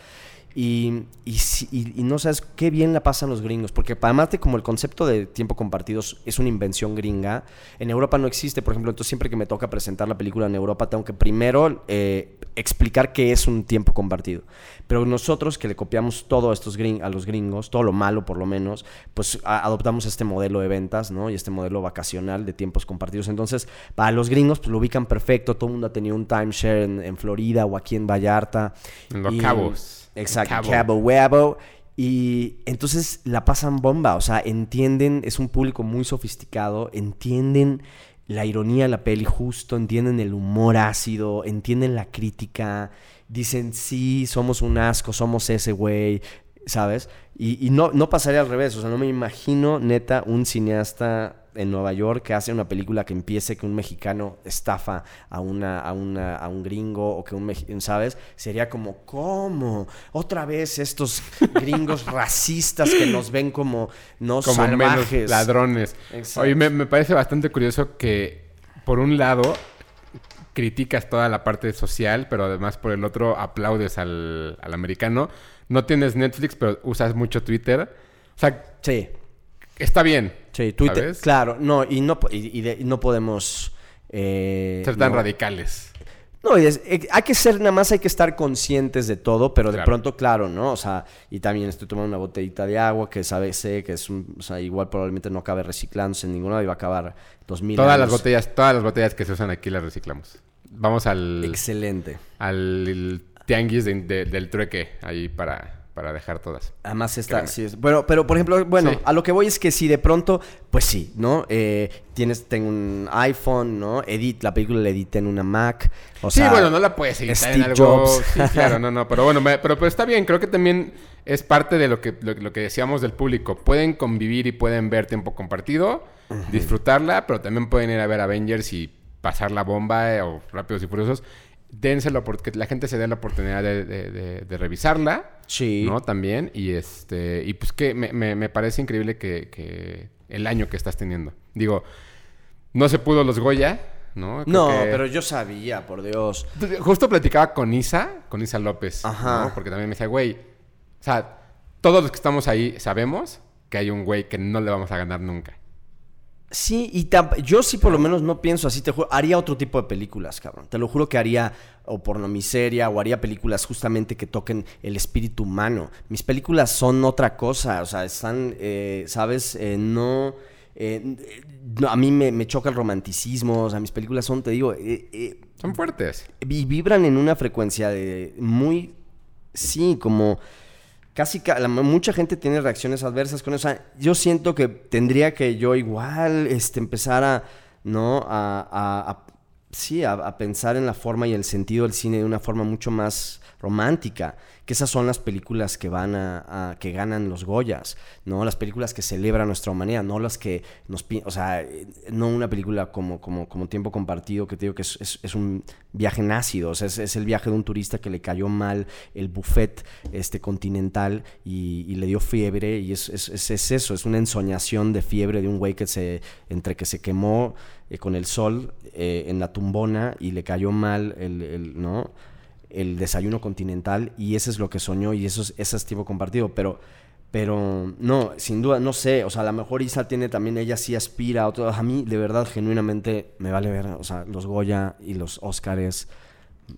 y, y, y- y no sabes qué bien la pasan los gringos, porque además de como el concepto de tiempo compartido es una invención gringa, en Europa no existe, por ejemplo, entonces siempre que me toca presentar la película en Europa tengo que primero eh, explicar qué es un tiempo compartido. Pero nosotros que le copiamos todo a, estos gring- a los gringos, todo lo malo por lo menos, pues a- adoptamos este modelo de ventas, ¿no? Y este modelo vacacional de tiempos compartidos. Entonces, para los gringos, pues lo ubican perfecto, todo el mundo ha tenido un timeshare en, en Florida o aquí en Vallarta. En Los Y- Cabos. Exacto, Cabo. Cabo Wabo. Y entonces la pasan bomba, o sea, entienden, es un público muy sofisticado, entienden la ironía de la peli justo, entienden el humor ácido, entienden la crítica, dicen, sí, somos un asco, somos ese güey, ¿sabes? Y, y no, no pasaría al revés, o sea, no me imagino neta un cineasta en Nueva York que hace una película que empiece que un mexicano estafa a, una, a, una, a un gringo o que un mexicano, ¿sabes? Sería como, ¿cómo? Otra vez estos gringos racistas que nos ven como, no Como menos salvajes. ladrones. Exacto. Oye, me, me parece bastante curioso que, por un lado, criticas toda la parte social, pero además por el otro aplaudes al, al americano. No tienes Netflix, pero usas mucho Twitter. O sea, Sí, está bien. Sí, Twitter, ¿Sabes? claro, no, y no, y, y de- y no podemos... eh, Ser tan no. radicales. No, y es- eh, hay que ser, nada más hay que estar conscientes de todo, pero de Claro. pronto, claro, ¿no? O sea, y también estoy tomando una botellita de agua que sabe, sé que es un, o sea, igual probablemente no acabe reciclándose en ninguna y va a acabar 2000 Todas las años. botellas, todas las botellas que se usan aquí las reciclamos. Vamos al, Excelente. al tianguis de- de- del trueque ahí para, para dejar todas. Además está, Créeme. sí es- Bueno, pero por ejemplo, bueno, Sí. a lo que voy es que si de pronto, pues sí, ¿no? Eh, tienes, tengo un iPhone, ¿no? Edit, la película la edité en una Mac. O sí, sea, bueno, no la puedes editar en algo. Jobs. Sí, claro, no, no. Pero bueno, me- pero, pero está bien. Creo que también es parte de lo que, lo, lo que decíamos del público. Pueden convivir y pueden ver tiempo compartido, disfrutarla, pero también pueden ir a ver Avengers y pasar la bomba eh, o Rápidos y Furiosos. Dénselo porque la gente se dé la oportunidad de, de- de- de revisarla. Sí. ¿No? También. Y este. Y pues que me, me- me parece increíble que, que el año que estás teniendo. Digo, no se pudo los Goya, ¿no? Creo No, que- pero yo sabía, por Dios. Justo platicaba con Isa, con Isa López, Ajá. ¿no? Porque también me decía, güey, o sea, todos los que estamos ahí sabemos que hay un güey que no le vamos a ganar nunca. Sí, y yo sí por lo menos no pienso así, te juro, haría otro tipo de películas, cabrón. Te lo juro que haría o pornomiseria o haría películas justamente que toquen el espíritu humano. Mis películas son otra cosa, o sea, están, eh, ¿sabes? Eh, no, eh, no, A mí me, me choca el romanticismo, o sea, mis películas son, te digo, eh, Son fuertes. y vibran en una frecuencia de muy, sí, como casi ca- la- mucha gente tiene reacciones adversas con eso. Yo siento que tendría que yo igual este, empezar a, ¿no? A- a- sí, a, pensar en la forma y el sentido del cine de una forma mucho más romántica. Que esas son las películas que van a, que ganan los Goyas, ¿no? Las películas que celebran nuestra humanidad, no las que nos o sea, no una película como, como, como tiempo compartido, que te digo que es, es- es un viaje nácido, o sea, es, es el viaje de un turista que le cayó mal el buffet este, continental y, y le dio fiebre, y es eso, es una ensoñación de fiebre de un güey que se, entre que se quemó eh, con el sol eh, en la tumbona y le cayó mal el, el- ¿no? el desayuno continental y ese es lo que soñó y eso es, ese es tipo compartido, pero, pero no, sin duda, no sé, o sea, a lo mejor Isa tiene también, ella sí aspira a otro, a mí de verdad, genuinamente, me vale ver, o sea, los Goya y los Óscares,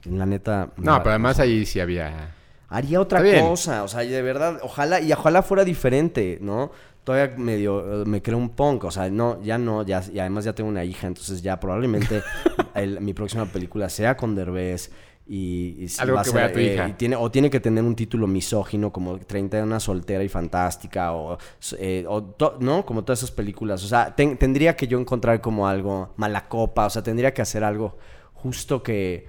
la neta... No, vale. pero además ahí sí había... Haría otra cosa, o sea, de verdad, ojalá, y ojalá fuera diferente, ¿no? Todavía medio, me creo un punk, o sea, no, ya no, ya, y además ya tengo una hija, entonces ya probablemente el- mi próxima película sea con Derbez y, y Algo va a que ser, vea tu eh, hija. y tiene, o tiene que tener un título misógino como 30 una soltera y fantástica, o, eh, o to- ¿no? Como todas esas películas, o sea, ten- tendría que yo encontrar como algo, mala copa, o sea, tendría que hacer algo justo que,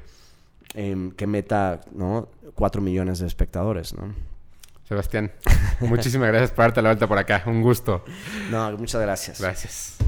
em, que meta, ¿no? 4 millones de espectadores, ¿no? Sebastián, muchísimas gracias por darte la vuelta por acá. Un gusto. No, muchas gracias. Gracias.